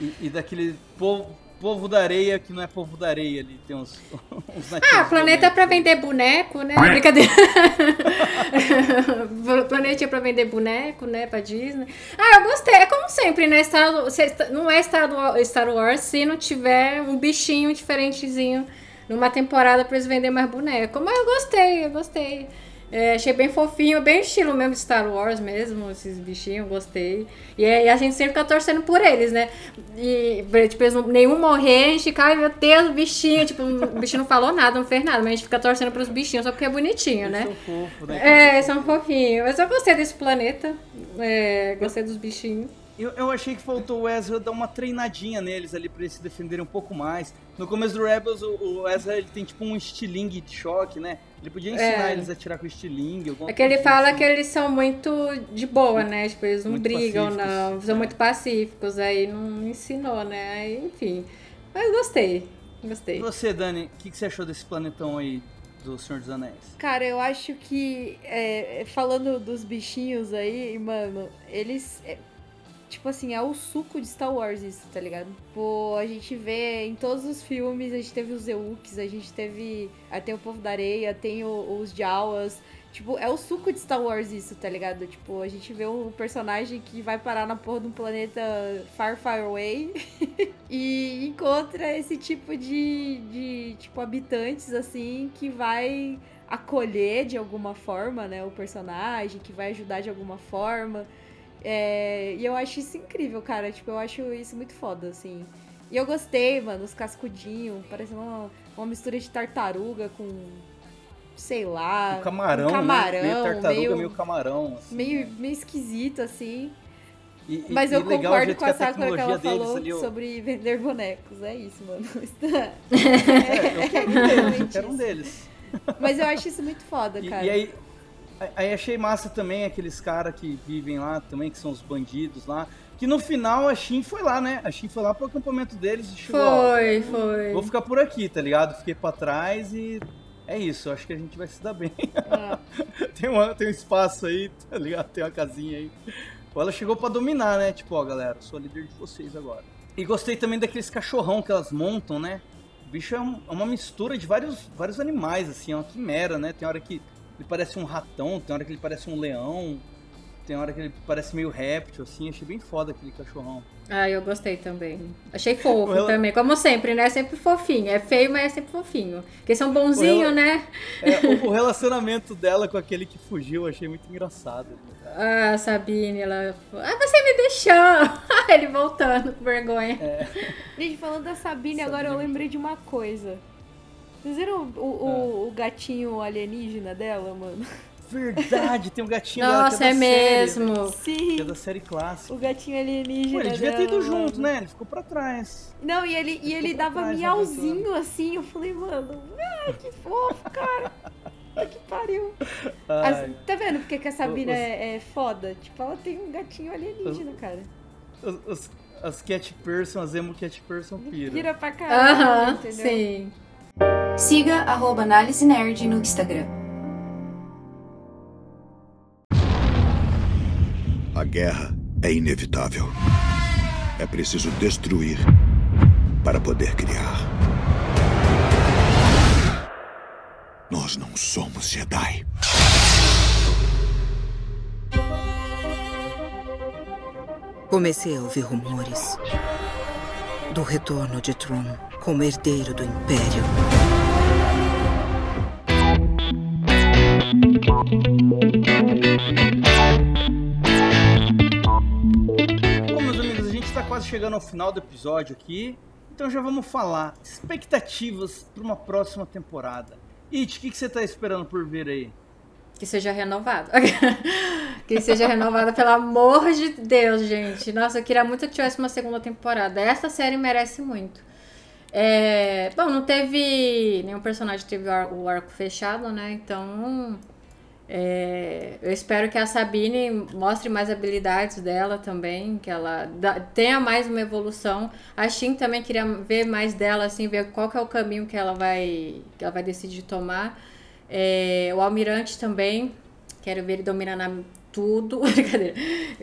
E, e daquele povo, povo da areia que não é povo da areia ali? Tem uns. uns Ah, planeta é pra vender boneco, né? Brincadeira. planeta é pra vender boneco, né? Pra Disney. Ah, eu gostei. É como sempre, né? Star, não é Star, Star Wars se não tiver um bichinho diferentezinho numa temporada pra eles venderem mais boneco. Mas eu gostei, eu gostei. É, achei bem fofinho, bem estilo mesmo de Star Wars mesmo, esses bichinhos, gostei. E, é- e a gente sempre fica torcendo por eles, né? E, tipo, eles não- nenhum morrer, a gente fica, ai meu Deus, bichinho. Tipo, o bichinho não falou nada, não fez nada, mas a gente fica torcendo pros bichinhos só porque é bonitinho, né? São fofos, né? É, são fofinhos. Mas eu gostei desse planeta. É, gostei dos bichinhos. Eu, eu achei que faltou o Ezra dar uma treinadinha neles ali pra eles se defenderem um pouco mais. No começo do Rebels, o, o Ezra ele tem tipo um estilingue de choque, né? Ele podia ensinar É. eles a tirar com estilingue. alguma É que ele fala assim. que eles são muito de boa, né? Tipo, eles não Muito brigam, pacíficos. não. São muito pacíficos. Aí não ensinou, né? Aí, enfim. Mas gostei. E Gostei. você, Dani, o que, que você achou desse planetão aí do Senhor dos Anéis? Cara, eu acho que, é, falando dos bichinhos aí, mano, eles. é, tipo assim, é o suco de Star Wars isso, tá ligado? Pô, a gente vê em todos os filmes, a gente teve os Ewoks, a gente teve. Aí tem o Povo da Areia, tem o- os Jawas. Tipo, é o suco de Star Wars isso, tá ligado? Tipo, a gente vê um personagem que vai parar na porra de um planeta far, far away e encontra esse tipo de, de tipo, habitantes, assim, que vai acolher de alguma forma, né, o personagem, que vai ajudar de alguma forma. É, e eu acho isso incrível, cara. Tipo, eu acho isso muito foda, assim. E eu gostei, mano, os cascudinhos, parece uma, uma mistura de tartaruga com, sei lá, O camarão, um camarão, né? Meio tartaruga, meio, meio, camarão. Assim. meio, meio esquisito, assim. E- e- Mas e eu o concordo com que a Sakura que ela deles falou ali, ó. sobre vender bonecos. É isso, mano. É, eu quero um deles, eu quero um deles. Mas eu acho isso muito foda, E, cara. e aí, aí achei massa também aqueles caras que vivem lá também, que são os bandidos lá. Que no final a Shin foi lá, né? A Shin foi lá pro acampamento deles e chegou. ó, Foi, foi. Vou ficar por aqui, tá ligado? Fiquei pra trás e é isso. Acho que a gente vai se dar bem. Ah. tem, uma, tem um espaço aí, tá ligado? Tem uma casinha aí. Ela chegou pra dominar, né? Tipo, ó, galera, sou a líder de vocês agora. E gostei também daqueles cachorrão que elas montam, né? O bicho é, um- é uma mistura de vários, vários animais, assim, é uma quimera, né? Tem hora que ele parece um ratão, tem hora que ele parece um leão, tem hora que ele parece meio réptil, assim. Achei bem foda aquele cachorrão. Ah, eu gostei também. Achei fofo Ela- também. Como sempre, né? Sempre fofinho. É feio, mas é sempre fofinho. Porque são bonzinhos, Ela- né? É, o, relacionamento dela com aquele que fugiu, achei muito engraçado. Ah, Sabine, ela. Ah, você me deixou! Ele voltando com vergonha. Gente, falando da Sabine, agora eu lembrei de uma coisa. Vocês viram o, o, o gatinho alienígena dela, mano? Verdade, tem um gatinho dela Nossa, que é é da série, mesmo. né? Sim. Que é da série clássica. O gatinho alienígena. Pô, ele devia ter ido dela, junto, mano. né? Ele ficou pra trás. Não, e ele, e ele ficou pra dava trás, né, miauzinho assim. Eu falei, mano, ai, que fofo, cara. Ai, que pariu. As- tá vendo porque que a Sabina Os- é, é foda? Tipo, ela tem um gatinho alienígena, cara. Os, os- as cat person, as emo cat person pira. Vira pra caralho, Aham, entendeu? sim. Siga arroba Análise Nerd no Instagram. A guerra é inevitável. É preciso destruir para poder criar. Nós não somos Jedi. Comecei a ouvir rumores do retorno de Tron como herdeiro do Império. Bom, meus amigos, a gente está quase chegando ao final do episódio aqui. Então já vamos falar. Expectativas para uma próxima temporada. It, o que, que você está esperando por ver aí? Que seja renovado. que seja renovada, pelo amor de Deus, gente. Nossa, eu queria muito que tivesse uma segunda temporada. Essa série merece muito. É... Bom, não teve. Nenhum personagem teve o ar- o arco fechado, né? Então. É, Eu espero que a Sabine mostre mais habilidades dela também, que ela dá- tenha mais uma evolução. A Shin também queria ver mais dela, assim, ver qual que é o caminho que ela vai, que ela vai decidir tomar. É, o Almirante também, quero ver ele dominando tudo. Brincadeira.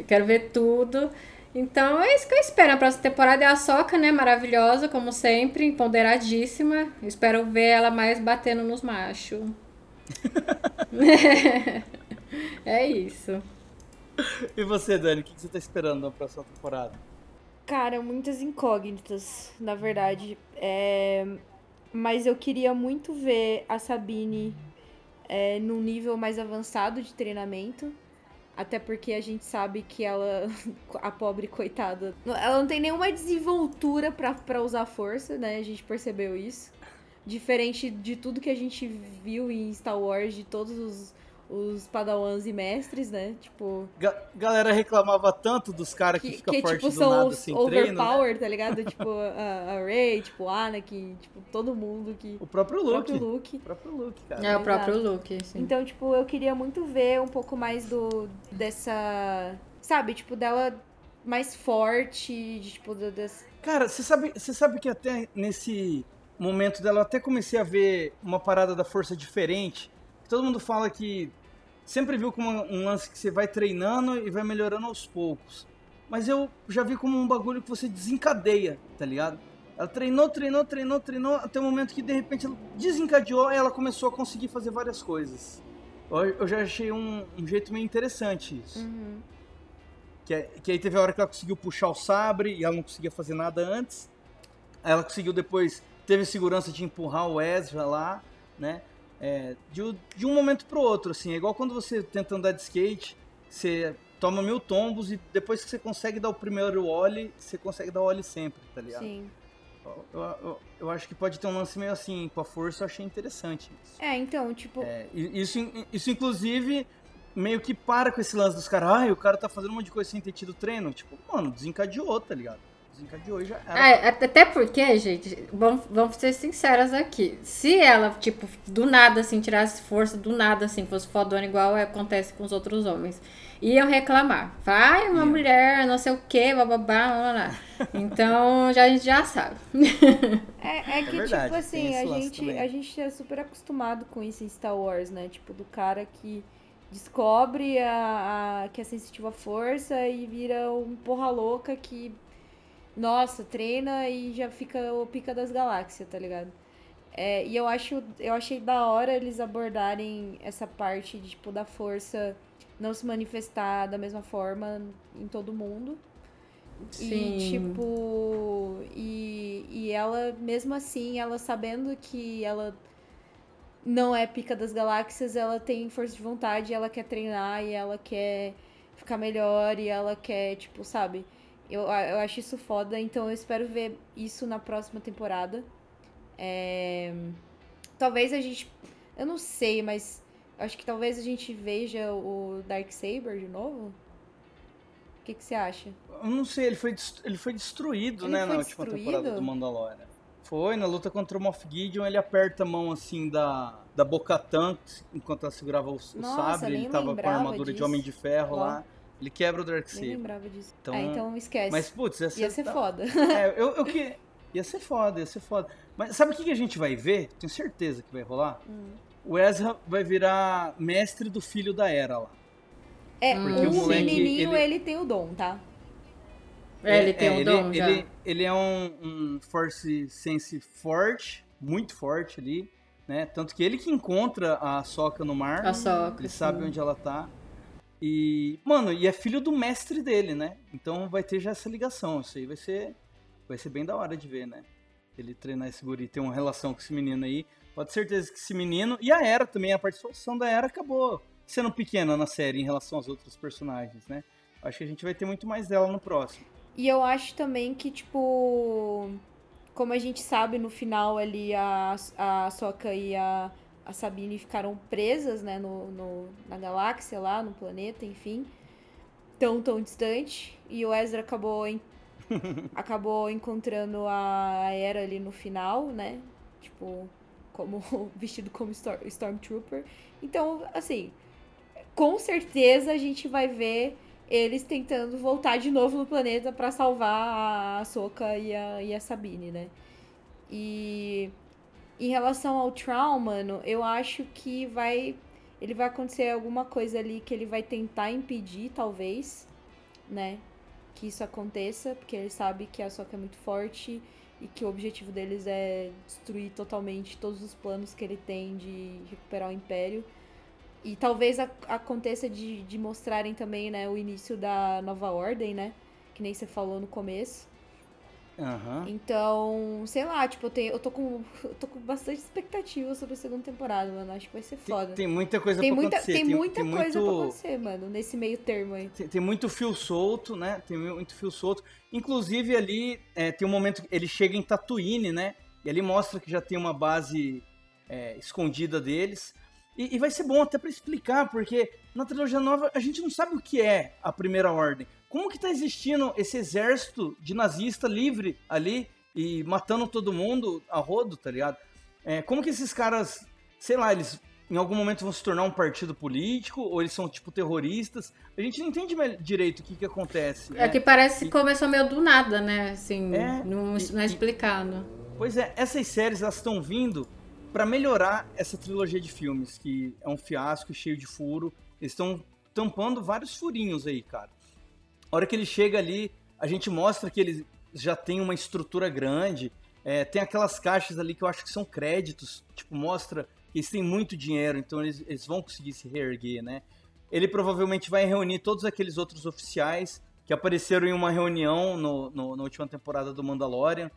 Quero ver tudo. Então é isso que eu espero. A próxima temporada é a Soca, né? Maravilhosa, como sempre, empoderadíssima. Espero ver ela mais batendo nos machos. é isso. E você, Dani, o que, você está esperando na próxima temporada? Cara, muitas incógnitas, na verdade. É, Mas eu queria muito ver a Sabine é, num nível mais avançado de treinamento. Até porque a gente sabe que ela, a pobre coitada, ela não tem nenhuma desenvoltura pra usar força, né? A gente percebeu isso. Diferente de tudo que a gente viu em Star Wars, de todos os, os padawans e mestres, né? Tipo, Ga- galera reclamava tanto dos caras que, que, fica que forte tipo, do são nada os sem treino. né? overpower, tá ligado? tipo, a, a Rey, tipo, o Anakin, tipo, todo mundo que... O próprio O Luke. próprio Luke. O próprio Luke, cara. É o próprio Exato. Luke, sim. Então, tipo, eu queria muito ver um pouco mais do dessa, sabe, tipo, dela mais forte, de, tipo, das... Cara, você sabe, você sabe que até nesse momento dela eu até comecei a ver uma parada da força diferente. Todo mundo fala que sempre viu como um lance que você vai treinando e vai melhorando aos poucos. Mas eu já vi como um bagulho que você desencadeia, tá ligado? Ela treinou, treinou, treinou, treinou, até o momento que de repente ela desencadeou e ela começou a conseguir fazer várias coisas. Eu, eu já achei um, um jeito meio interessante isso. Uhum. Que, é- que aí teve a hora que ela conseguiu puxar o sabre e ela não conseguia fazer nada antes. Aí ela conseguiu depois, teve segurança de empurrar o Ezra lá, né? É, de, um- de um momento pro outro, assim. É igual quando você tenta andar de skate, você toma mil tombos e depois que você consegue dar o primeiro ollie, você consegue dar o ollie sempre, tá ligado? Sim. Eu, eu, eu- acho que pode ter um lance meio assim, com a força eu achei interessante isso. É, então, tipo, É, isso, isso, inclusive, meio que para com esse lance dos caras. Ai, o cara tá fazendo um monte de coisa sem ter tido treino. Tipo, mano, desencadeou, tá ligado? Desencadeou e já era. É, at- até porque, gente, vamos, vamos ser sinceras aqui. Se ela, tipo, do nada, assim, tirasse força, do nada, assim, fosse fodona igual acontece com os outros homens, iam reclamar. Vai, uma mulher, não sei o que, bababá, blá, blá, blá. Então, já, a gente já sabe. É, é que, verdade, tipo assim, a gente, também. a gente é super acostumado com isso em Star Wars, né? Tipo, do cara que descobre a, a- que é sensitivo à força e vira um porra louca que, nossa, treina e já fica o pica das galáxias, tá ligado? É, e eu acho, eu achei da hora eles abordarem essa parte de, tipo, da força não se manifestar da mesma forma em todo mundo. Sim. E, tipo, e, e ela, mesmo assim, ela sabendo que ela não é pica das galáxias, ela tem força de vontade, ela quer treinar e ela quer ficar melhor e ela quer, tipo, sabe? Eu, eu acho isso foda, então eu espero ver isso na próxima temporada. É, Talvez a gente. Eu não sei, mas acho que talvez a gente veja o Darksaber de novo. O que, que você acha? Eu não sei, ele foi, ele foi destruído, Ele né, foi na última destruído? temporada do Mandalorian. Foi, na luta contra o Moff Gideon, ele aperta a mão assim da, da Bocatan enquanto ela segurava o, o Nossa, sabre, nem ele tava com a armadura de disso. Homem de Ferro lá. Ele quebra o Nem Darksaber. lembrava disso. Então- ah, então esquece. Mas, putz, ia ser, Ia ser da- foda. É, eu, eu que. Ia ser foda, ia ser foda. Mas sabe o que que a gente vai ver? Tenho certeza que vai rolar. Hum. O Ezra vai virar mestre do filho da Era lá. É, Porque o o moleque, menininho, ele- ele... tem o dom, tá? É, ele tem um ele, dom já. ele, ele é um, um Force Sense forte, muito forte ali, né? Tanto que ele que encontra a Soca no mar. A Sokka, Ele sim. sabe onde ela tá. E, mano, e é filho do mestre dele, né? Então vai ter já essa ligação. Isso aí vai ser, vai ser bem da hora de ver, né? Ele treinar esse guri, ter uma relação com esse menino aí. Pode certeza que esse menino. E a Era também, a participação da Era acabou sendo pequena na série em relação aos outros personagens, né? Acho que a gente vai ter muito mais dela no próximo. E eu acho também que, tipo, como a gente sabe, no final ali a, a Soka e a, a Sabine ficaram presas, né, no, no- na galáxia lá, no planeta, enfim, tão, tão distante. E o Ezra acabou, en- acabou encontrando a Era ali no final, né, tipo, como vestido como Stor- Stormtrooper. Então, assim, com certeza a gente vai ver eles tentando voltar de novo no planeta pra salvar a Soka e a, e a Sabine, né? E em relação ao Traum, mano, eu acho que vai. Ele vai acontecer alguma coisa ali que ele vai tentar impedir, talvez, né? Que isso aconteça, porque ele sabe que a Soka é muito forte e que o objetivo deles é destruir totalmente todos os planos que ele tem de recuperar o Império. E talvez a- aconteça de, de mostrarem também, né, o início da nova ordem, né? Que nem você falou no começo. Aham. Então, sei lá, tipo, eu, tenho, eu, tô com, eu tô com bastante expectativa sobre a segunda temporada, mano. Acho que vai ser foda. Tem muita coisa tem pra muita, acontecer. Tem muita tem coisa muito... pra acontecer, mano, nesse meio termo aí. Tem, tem muito fio solto, né? Tem muito fio solto. Inclusive ali é, tem um momento que ele chega em Tatooine, né? E ali mostra que já tem uma base é, escondida deles. E, e vai ser bom até pra explicar, porque na trilogia nova a gente não sabe o que é a Primeira Ordem. Como que tá existindo esse exército de nazista livre ali e matando todo mundo a rodo, tá ligado? É, como que esses caras, sei lá, eles em algum momento vão se tornar um partido político ou eles são tipo terroristas? A gente não entende direito o que que acontece. É né? que parece que começou meio do nada, né? Assim, É, não, e- não é e- explicado. Pois é, essas séries elas estão vindo pra melhorar essa trilogia de filmes que é um fiasco cheio de furo. Eles estão tampando vários furinhos aí, cara. A hora que ele chega ali, a gente mostra que eles já tem uma estrutura grande. É, tem aquelas caixas ali que eu acho que são créditos. Tipo, mostra que eles têm muito dinheiro, então eles, eles vão conseguir se reerguer, né? Ele provavelmente vai reunir todos aqueles outros oficiais que apareceram em uma reunião no, no- na última temporada do Mandalorian.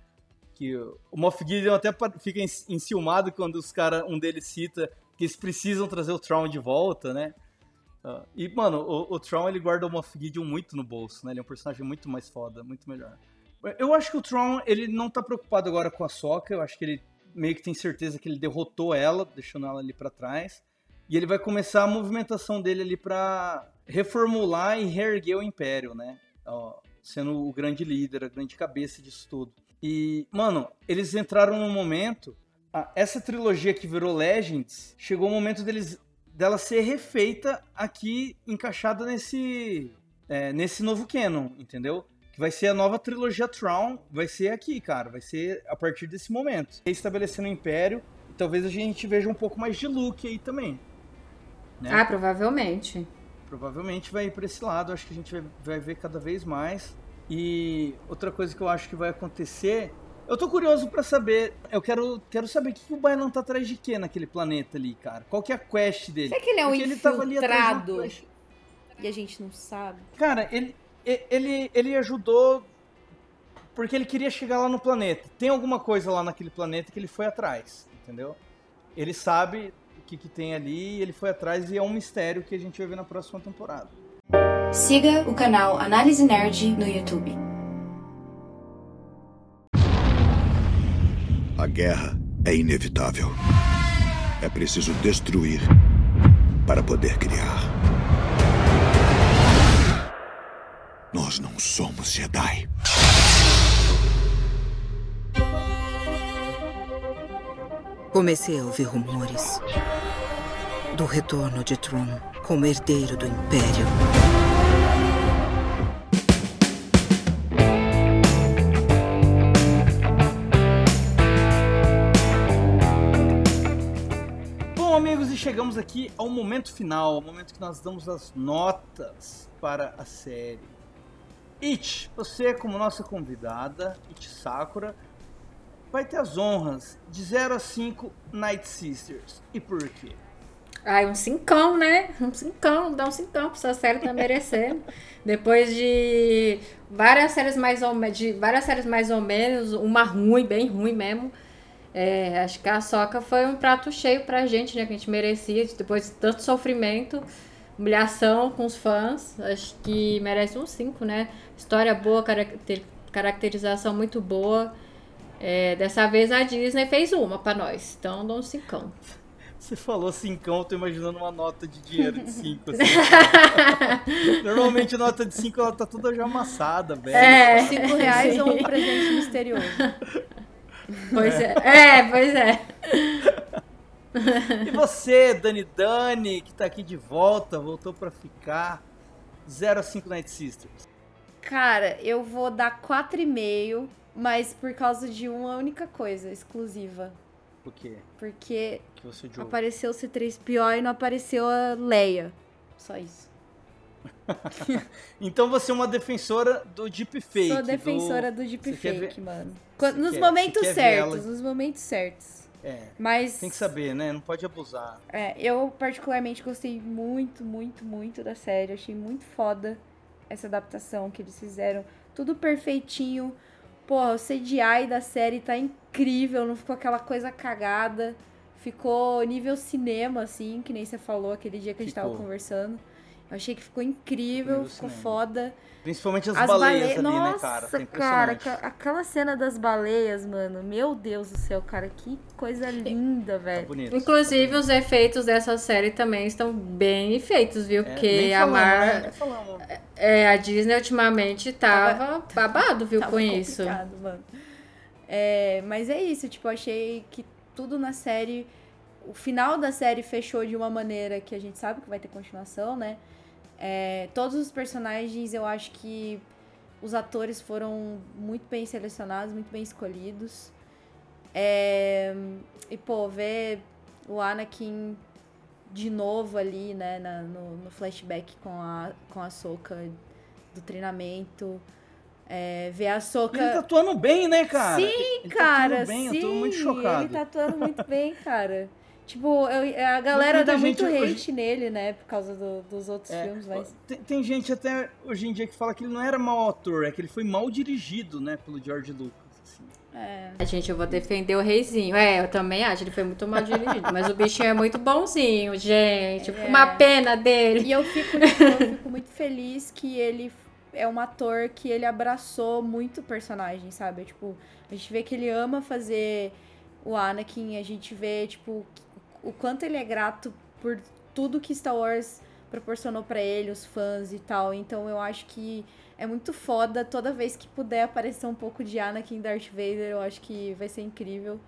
Que o Moff Gideon até fica enciumado quando os cara, um deles cita que eles precisam trazer o Traum de volta, né? Ah, e, mano, o, o Tron ele guarda o Moff Gideon muito no bolso, né? Ele é um personagem muito mais foda, muito melhor. Eu acho que o Tron, ele não tá preocupado agora com a Sokka, eu acho que ele meio que tem certeza que ele derrotou ela, deixando ela ali pra trás. E ele vai começar a movimentação dele ali pra reformular e reerguer o Império, né? Sendo o grande líder, a grande cabeça disso tudo. E, mano, eles entraram num momento. ah, essa trilogia que virou Legends, chegou o momento deles dela ser refeita aqui, encaixada nesse é, nesse novo canon, entendeu? Que vai ser a nova trilogia Tron, vai ser aqui, cara, vai ser a partir desse momento. Estabelecendo o Império, e talvez a gente veja um pouco mais de Luke aí também. né? Ah, provavelmente. Provavelmente vai ir pra esse lado, acho que a gente vai, vai ver cada vez mais. E outra coisa que eu acho que vai acontecer. Eu tô curioso pra saber. Eu quero, quero saber o que, que o Bailan tá atrás de quê naquele planeta ali, cara. Qual que é a quest dele? Será que ele é um Porque tava ali atrás de uma infiltrado quest. e a gente não sabe? Cara, ele, ele, ele ajudou porque ele queria chegar lá no planeta. Tem alguma coisa lá naquele planeta que ele foi atrás, entendeu? Ele sabe o que, que tem ali e ele foi atrás e é um mistério que a gente vai ver na próxima temporada. Siga o canal Análise Nerd no YouTube. A guerra é inevitável. É preciso destruir para poder criar. Nós não somos Jedi. Comecei a ouvir rumores do retorno de Tron como herdeiro do Império. Chegamos aqui ao momento final, ao momento que nós damos as notas para a série. It, você como nossa convidada, It Sakura, vai ter as honras de 0 a 5 Night Sisters. E por quê? Ai, um cincão, né? Um cincão, dá um cincão, essa série tá merecendo. Depois de várias séries mais ou de várias séries mais ou menos, uma ruim, bem ruim mesmo. É, acho que a Soca foi um prato cheio pra gente, né? Que a gente merecia, depois de tanto sofrimento, humilhação com os fãs. Acho que merece um 5, né? História boa, caracter, caracterização muito boa. É, dessa vez a Disney fez uma pra nós, então dou um 5. Você falou cincão, eu tô imaginando uma nota de dinheiro de 5. Assim. Normalmente a nota de 5 ela tá toda já amassada, velho. É, 5 reais ou um presente misterioso. Pois é. é, pois é. E você, Dani Dani, que tá aqui de volta, voltou pra ficar. 0 a 5 Night Sisters. Cara, eu vou dar 4,5, mas por causa de uma única coisa exclusiva. Por quê? Porque Que você apareceu o C3PO e não apareceu a Leia. Só isso. Então você é uma defensora do deepfake. Sou defensora do, quer deepfake, mano. Quando- nos quer- momentos certos, nos momentos certos. É. Mas Tem que saber, né? Não pode abusar. É, eu particularmente gostei muito, muito, muito da série. Achei muito foda essa adaptação que eles fizeram. Tudo perfeitinho. Pô, o CGI da série tá incrível, não ficou aquela coisa cagada. Ficou nível cinema, assim, que nem você falou aquele dia que a gente tava Ficou. conversando. Eu achei que ficou incrível, ficou cinema. foda. Principalmente as, As baleias balei- ali, Nossa, né, cara? Tá cara, aquela cena das baleias, mano. Meu Deus do céu, cara, que coisa linda, velho. Tá bonito. Inclusive, os efeitos dessa série também estão bem feitos, viu? É, Porque nem a Mar... né? Falamos. É, a Disney ultimamente tava, babado, viu, Tava com isso. complicado, mano. É, mas é isso, tipo, achei que tudo na série. O final da série fechou de uma maneira que a gente sabe que vai ter continuação, né? É, todos os personagens, eu acho que os atores foram muito bem selecionados, muito bem escolhidos. É, e, pô, ver o Anakin de novo ali, né, na- no, no flashback com a, com a Soca do treinamento. É, ver a Soca. Ele tá atuando bem, né, cara? Sim, Ele tá cara, atuando bem, sim. eu tô muito chocado. Ele tá atuando muito bem, cara. Tipo, eu- a galera Muita dá muito gente hate hoje- nele, né? Por causa do- dos outros É, filmes, mas. Tem, tem gente até hoje em dia que fala que ele não era mau ator, é que ele foi mal dirigido, né, pelo George Lucas. assim. É. Gente, eu vou defender o reizinho. É, eu também acho, ele foi muito mal dirigido. mas o bichinho é muito bonzinho, gente. É. Uma pena dele. E eu fico, eu fico muito feliz que ele é um ator que ele abraçou muito o personagem, sabe? Tipo, a gente vê que ele ama fazer o Anakin, a gente vê, tipo, o quanto ele é grato por tudo que Star Wars proporcionou pra ele, os fãs e tal. Então eu acho que é muito foda. Toda vez que puder aparecer um pouco de Anakin Darth Vader, eu acho que vai ser incrível.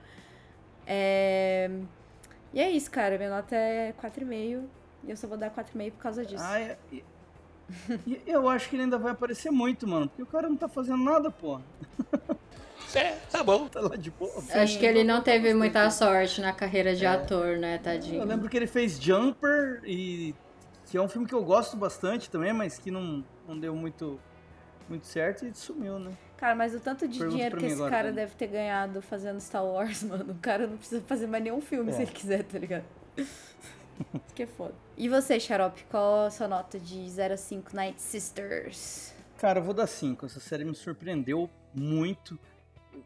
É... E é isso, cara. Minha nota é 4,5. E eu só vou dar 4,5 por causa disso. Ah, é- e eu acho que ele ainda vai aparecer muito, mano, porque o cara não tá fazendo nada, pô. É, tá bom. Tá lá de boa. Acho que ele não teve muita sorte na carreira de É. ator, né, tadinho. Eu lembro que ele fez Jumper e que é um filme que eu gosto bastante também, mas que não, não deu muito muito certo e sumiu, né? Cara, mas o tanto de Pergunta dinheiro que esse agora, cara Dani. deve ter ganhado fazendo Star Wars, mano. O cara não precisa fazer mais nenhum filme É. se ele quiser, tá ligado? Isso que é foda. E você, Xarope, qual a sua nota de 0 a 5 Night Sisters? Cara, eu vou dar 5. Essa série me surpreendeu muito.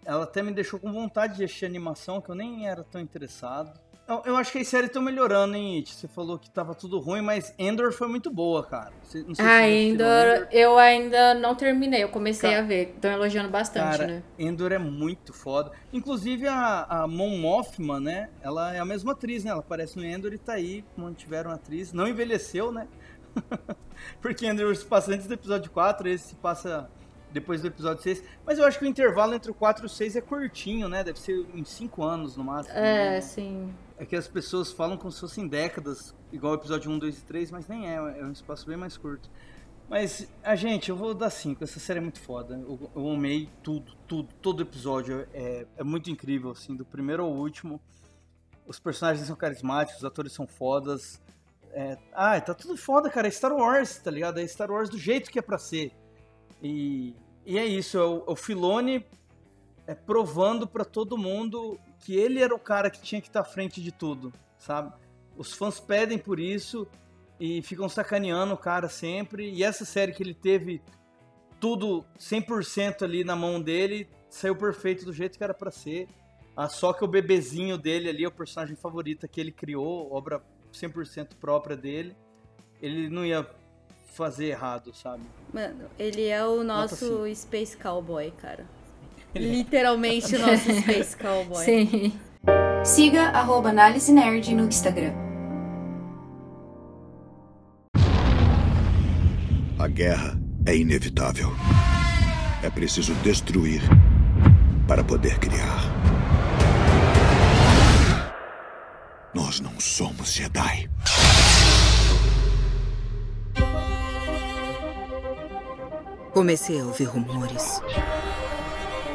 Ela até me deixou com vontade de assistir animação, que eu nem era tão interessado. Eu, eu acho que as séries estão melhorando, hein, It? Você falou que tava tudo ruim, mas Endor foi muito boa, cara. Você- vocês assistiram Ainda, eu ainda não terminei, eu comecei Ca- a ver. Estão elogiando bastante, Cara, né? Endor é muito foda. Inclusive a, a Mon Mothma, né? Ela é a mesma atriz, né? Ela aparece no Endor e tá aí, mantiveram a atriz. Não envelheceu, né? Porque Endor se passa antes do episódio 4, esse se passa depois do episódio 6. Mas eu acho que o intervalo entre o 4 e o 6 é curtinho, né? Deve ser em 5 anos no máximo. É, né? sim. É que as pessoas falam como se fossem décadas, igual o episódio 1, 2 e 3, mas nem é, é um espaço bem mais curto. Mas, a gente, eu vou dar 5, essa série é muito foda. Eu, eu amei tudo, tudo, todo episódio é, é muito incrível, assim, do primeiro ao último. Os personagens são carismáticos, os atores são fodas. É, ah, tá tudo foda, cara. É Star Wars, tá ligado? É Star Wars do jeito que é pra ser. E, e é isso, é o, o Filone é provando para todo mundo que ele era o cara que tinha que estar tá à frente de tudo, sabe? Os fãs pedem por isso e ficam sacaneando o cara sempre. E essa série que ele teve tudo 100% ali na mão dele, saiu perfeito do jeito que era para ser. Ah, só que o bebezinho dele ali, o personagem favorito que ele criou, obra 100% própria dele, ele não ia fazer errado, sabe? Mano, ele é o nosso Space Cowboy, cara. Literalmente o nosso Space Cowboy. Sim. Siga arroba Análise Nerd no Instagram. A guerra é inevitável. É preciso destruir para poder criar. Nós não somos Jedi. Comecei a ouvir rumores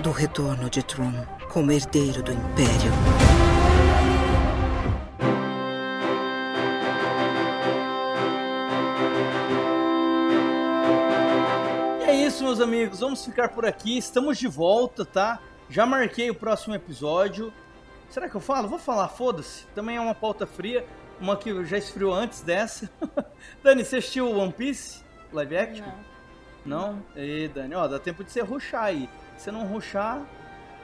do retorno de Tron como herdeiro do Império. E é isso, meus amigos. Vamos ficar por aqui. Estamos de volta, tá? Já marquei o próximo episódio. Será que eu falo? Vou falar, foda-se. Também é uma pauta fria. Uma que já esfriou antes dessa. Dani, você assistiu One Piece? Live action? Não. Não? E Dani, ó, dá tempo de você ruxar aí. Se não ruxar,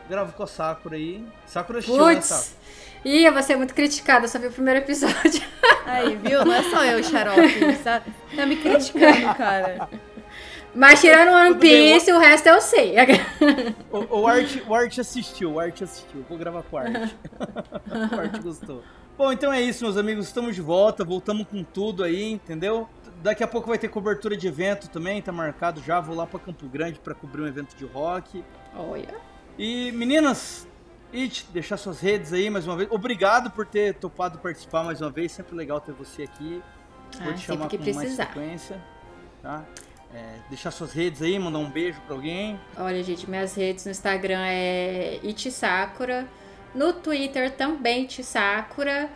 grava com a Sakura aí. Sakura assistiu, né, Sakura? Ih, eu vou ser muito criticada, só vi o primeiro episódio. Aí, viu? Não é só eu, xarope. Tá, tá me criticando, cara. Mas tirando One Piece, o resto eu sei. O, o, Art, o Art assistiu, o Art assistiu. Vou gravar com o Art. o Art gostou. Bom, então é isso, meus amigos. Estamos de volta, voltamos com tudo aí, entendeu? Daqui a pouco vai ter cobertura de evento também, tá marcado já. Vou lá para Campo Grande para cobrir um evento de rock. Olha. E meninas, It, deixar suas redes aí mais uma vez. Obrigado por ter topado participar mais uma vez. Sempre legal ter você aqui. Vou ah, te chamar com precisar. mais frequência. Tá? É, deixar suas redes aí, mandar um beijo pra alguém. Olha, gente, minhas redes no Instagram é Sakura. No Twitter também Sakura.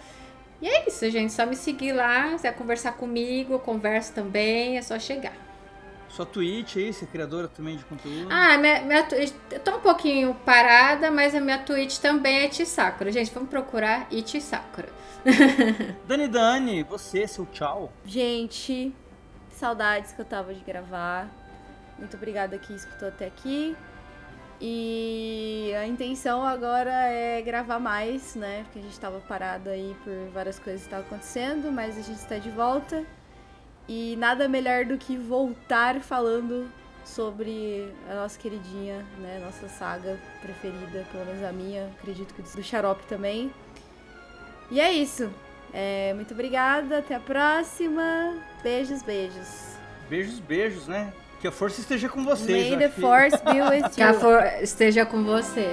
E é isso, gente. Só me seguir lá. Se quiser conversar comigo, eu converso também. É só chegar. Sua Twitch aí, você é criadora também de conteúdo? Ah, minha, minha Twitch, eu tô um pouquinho parada, mas a minha Twitch também é Sakura. Gente, vamos procurar Sakura. Dani Dani, você, seu tchau. Gente, saudades que eu tava de gravar. Muito obrigada que escutou até aqui. E a intenção agora é gravar mais, né? Porque a gente tava parado aí por várias coisas que estavam acontecendo, mas a gente está de volta. E nada melhor do que voltar falando sobre a nossa queridinha, né? Nossa saga preferida, pelo menos a minha, acredito que do Xarope também. E é isso. É, muito obrigada, até a próxima. Beijos, beijos. Beijos, beijos, né? Que a força esteja com vocês. May the force be with you. Que a força esteja com você.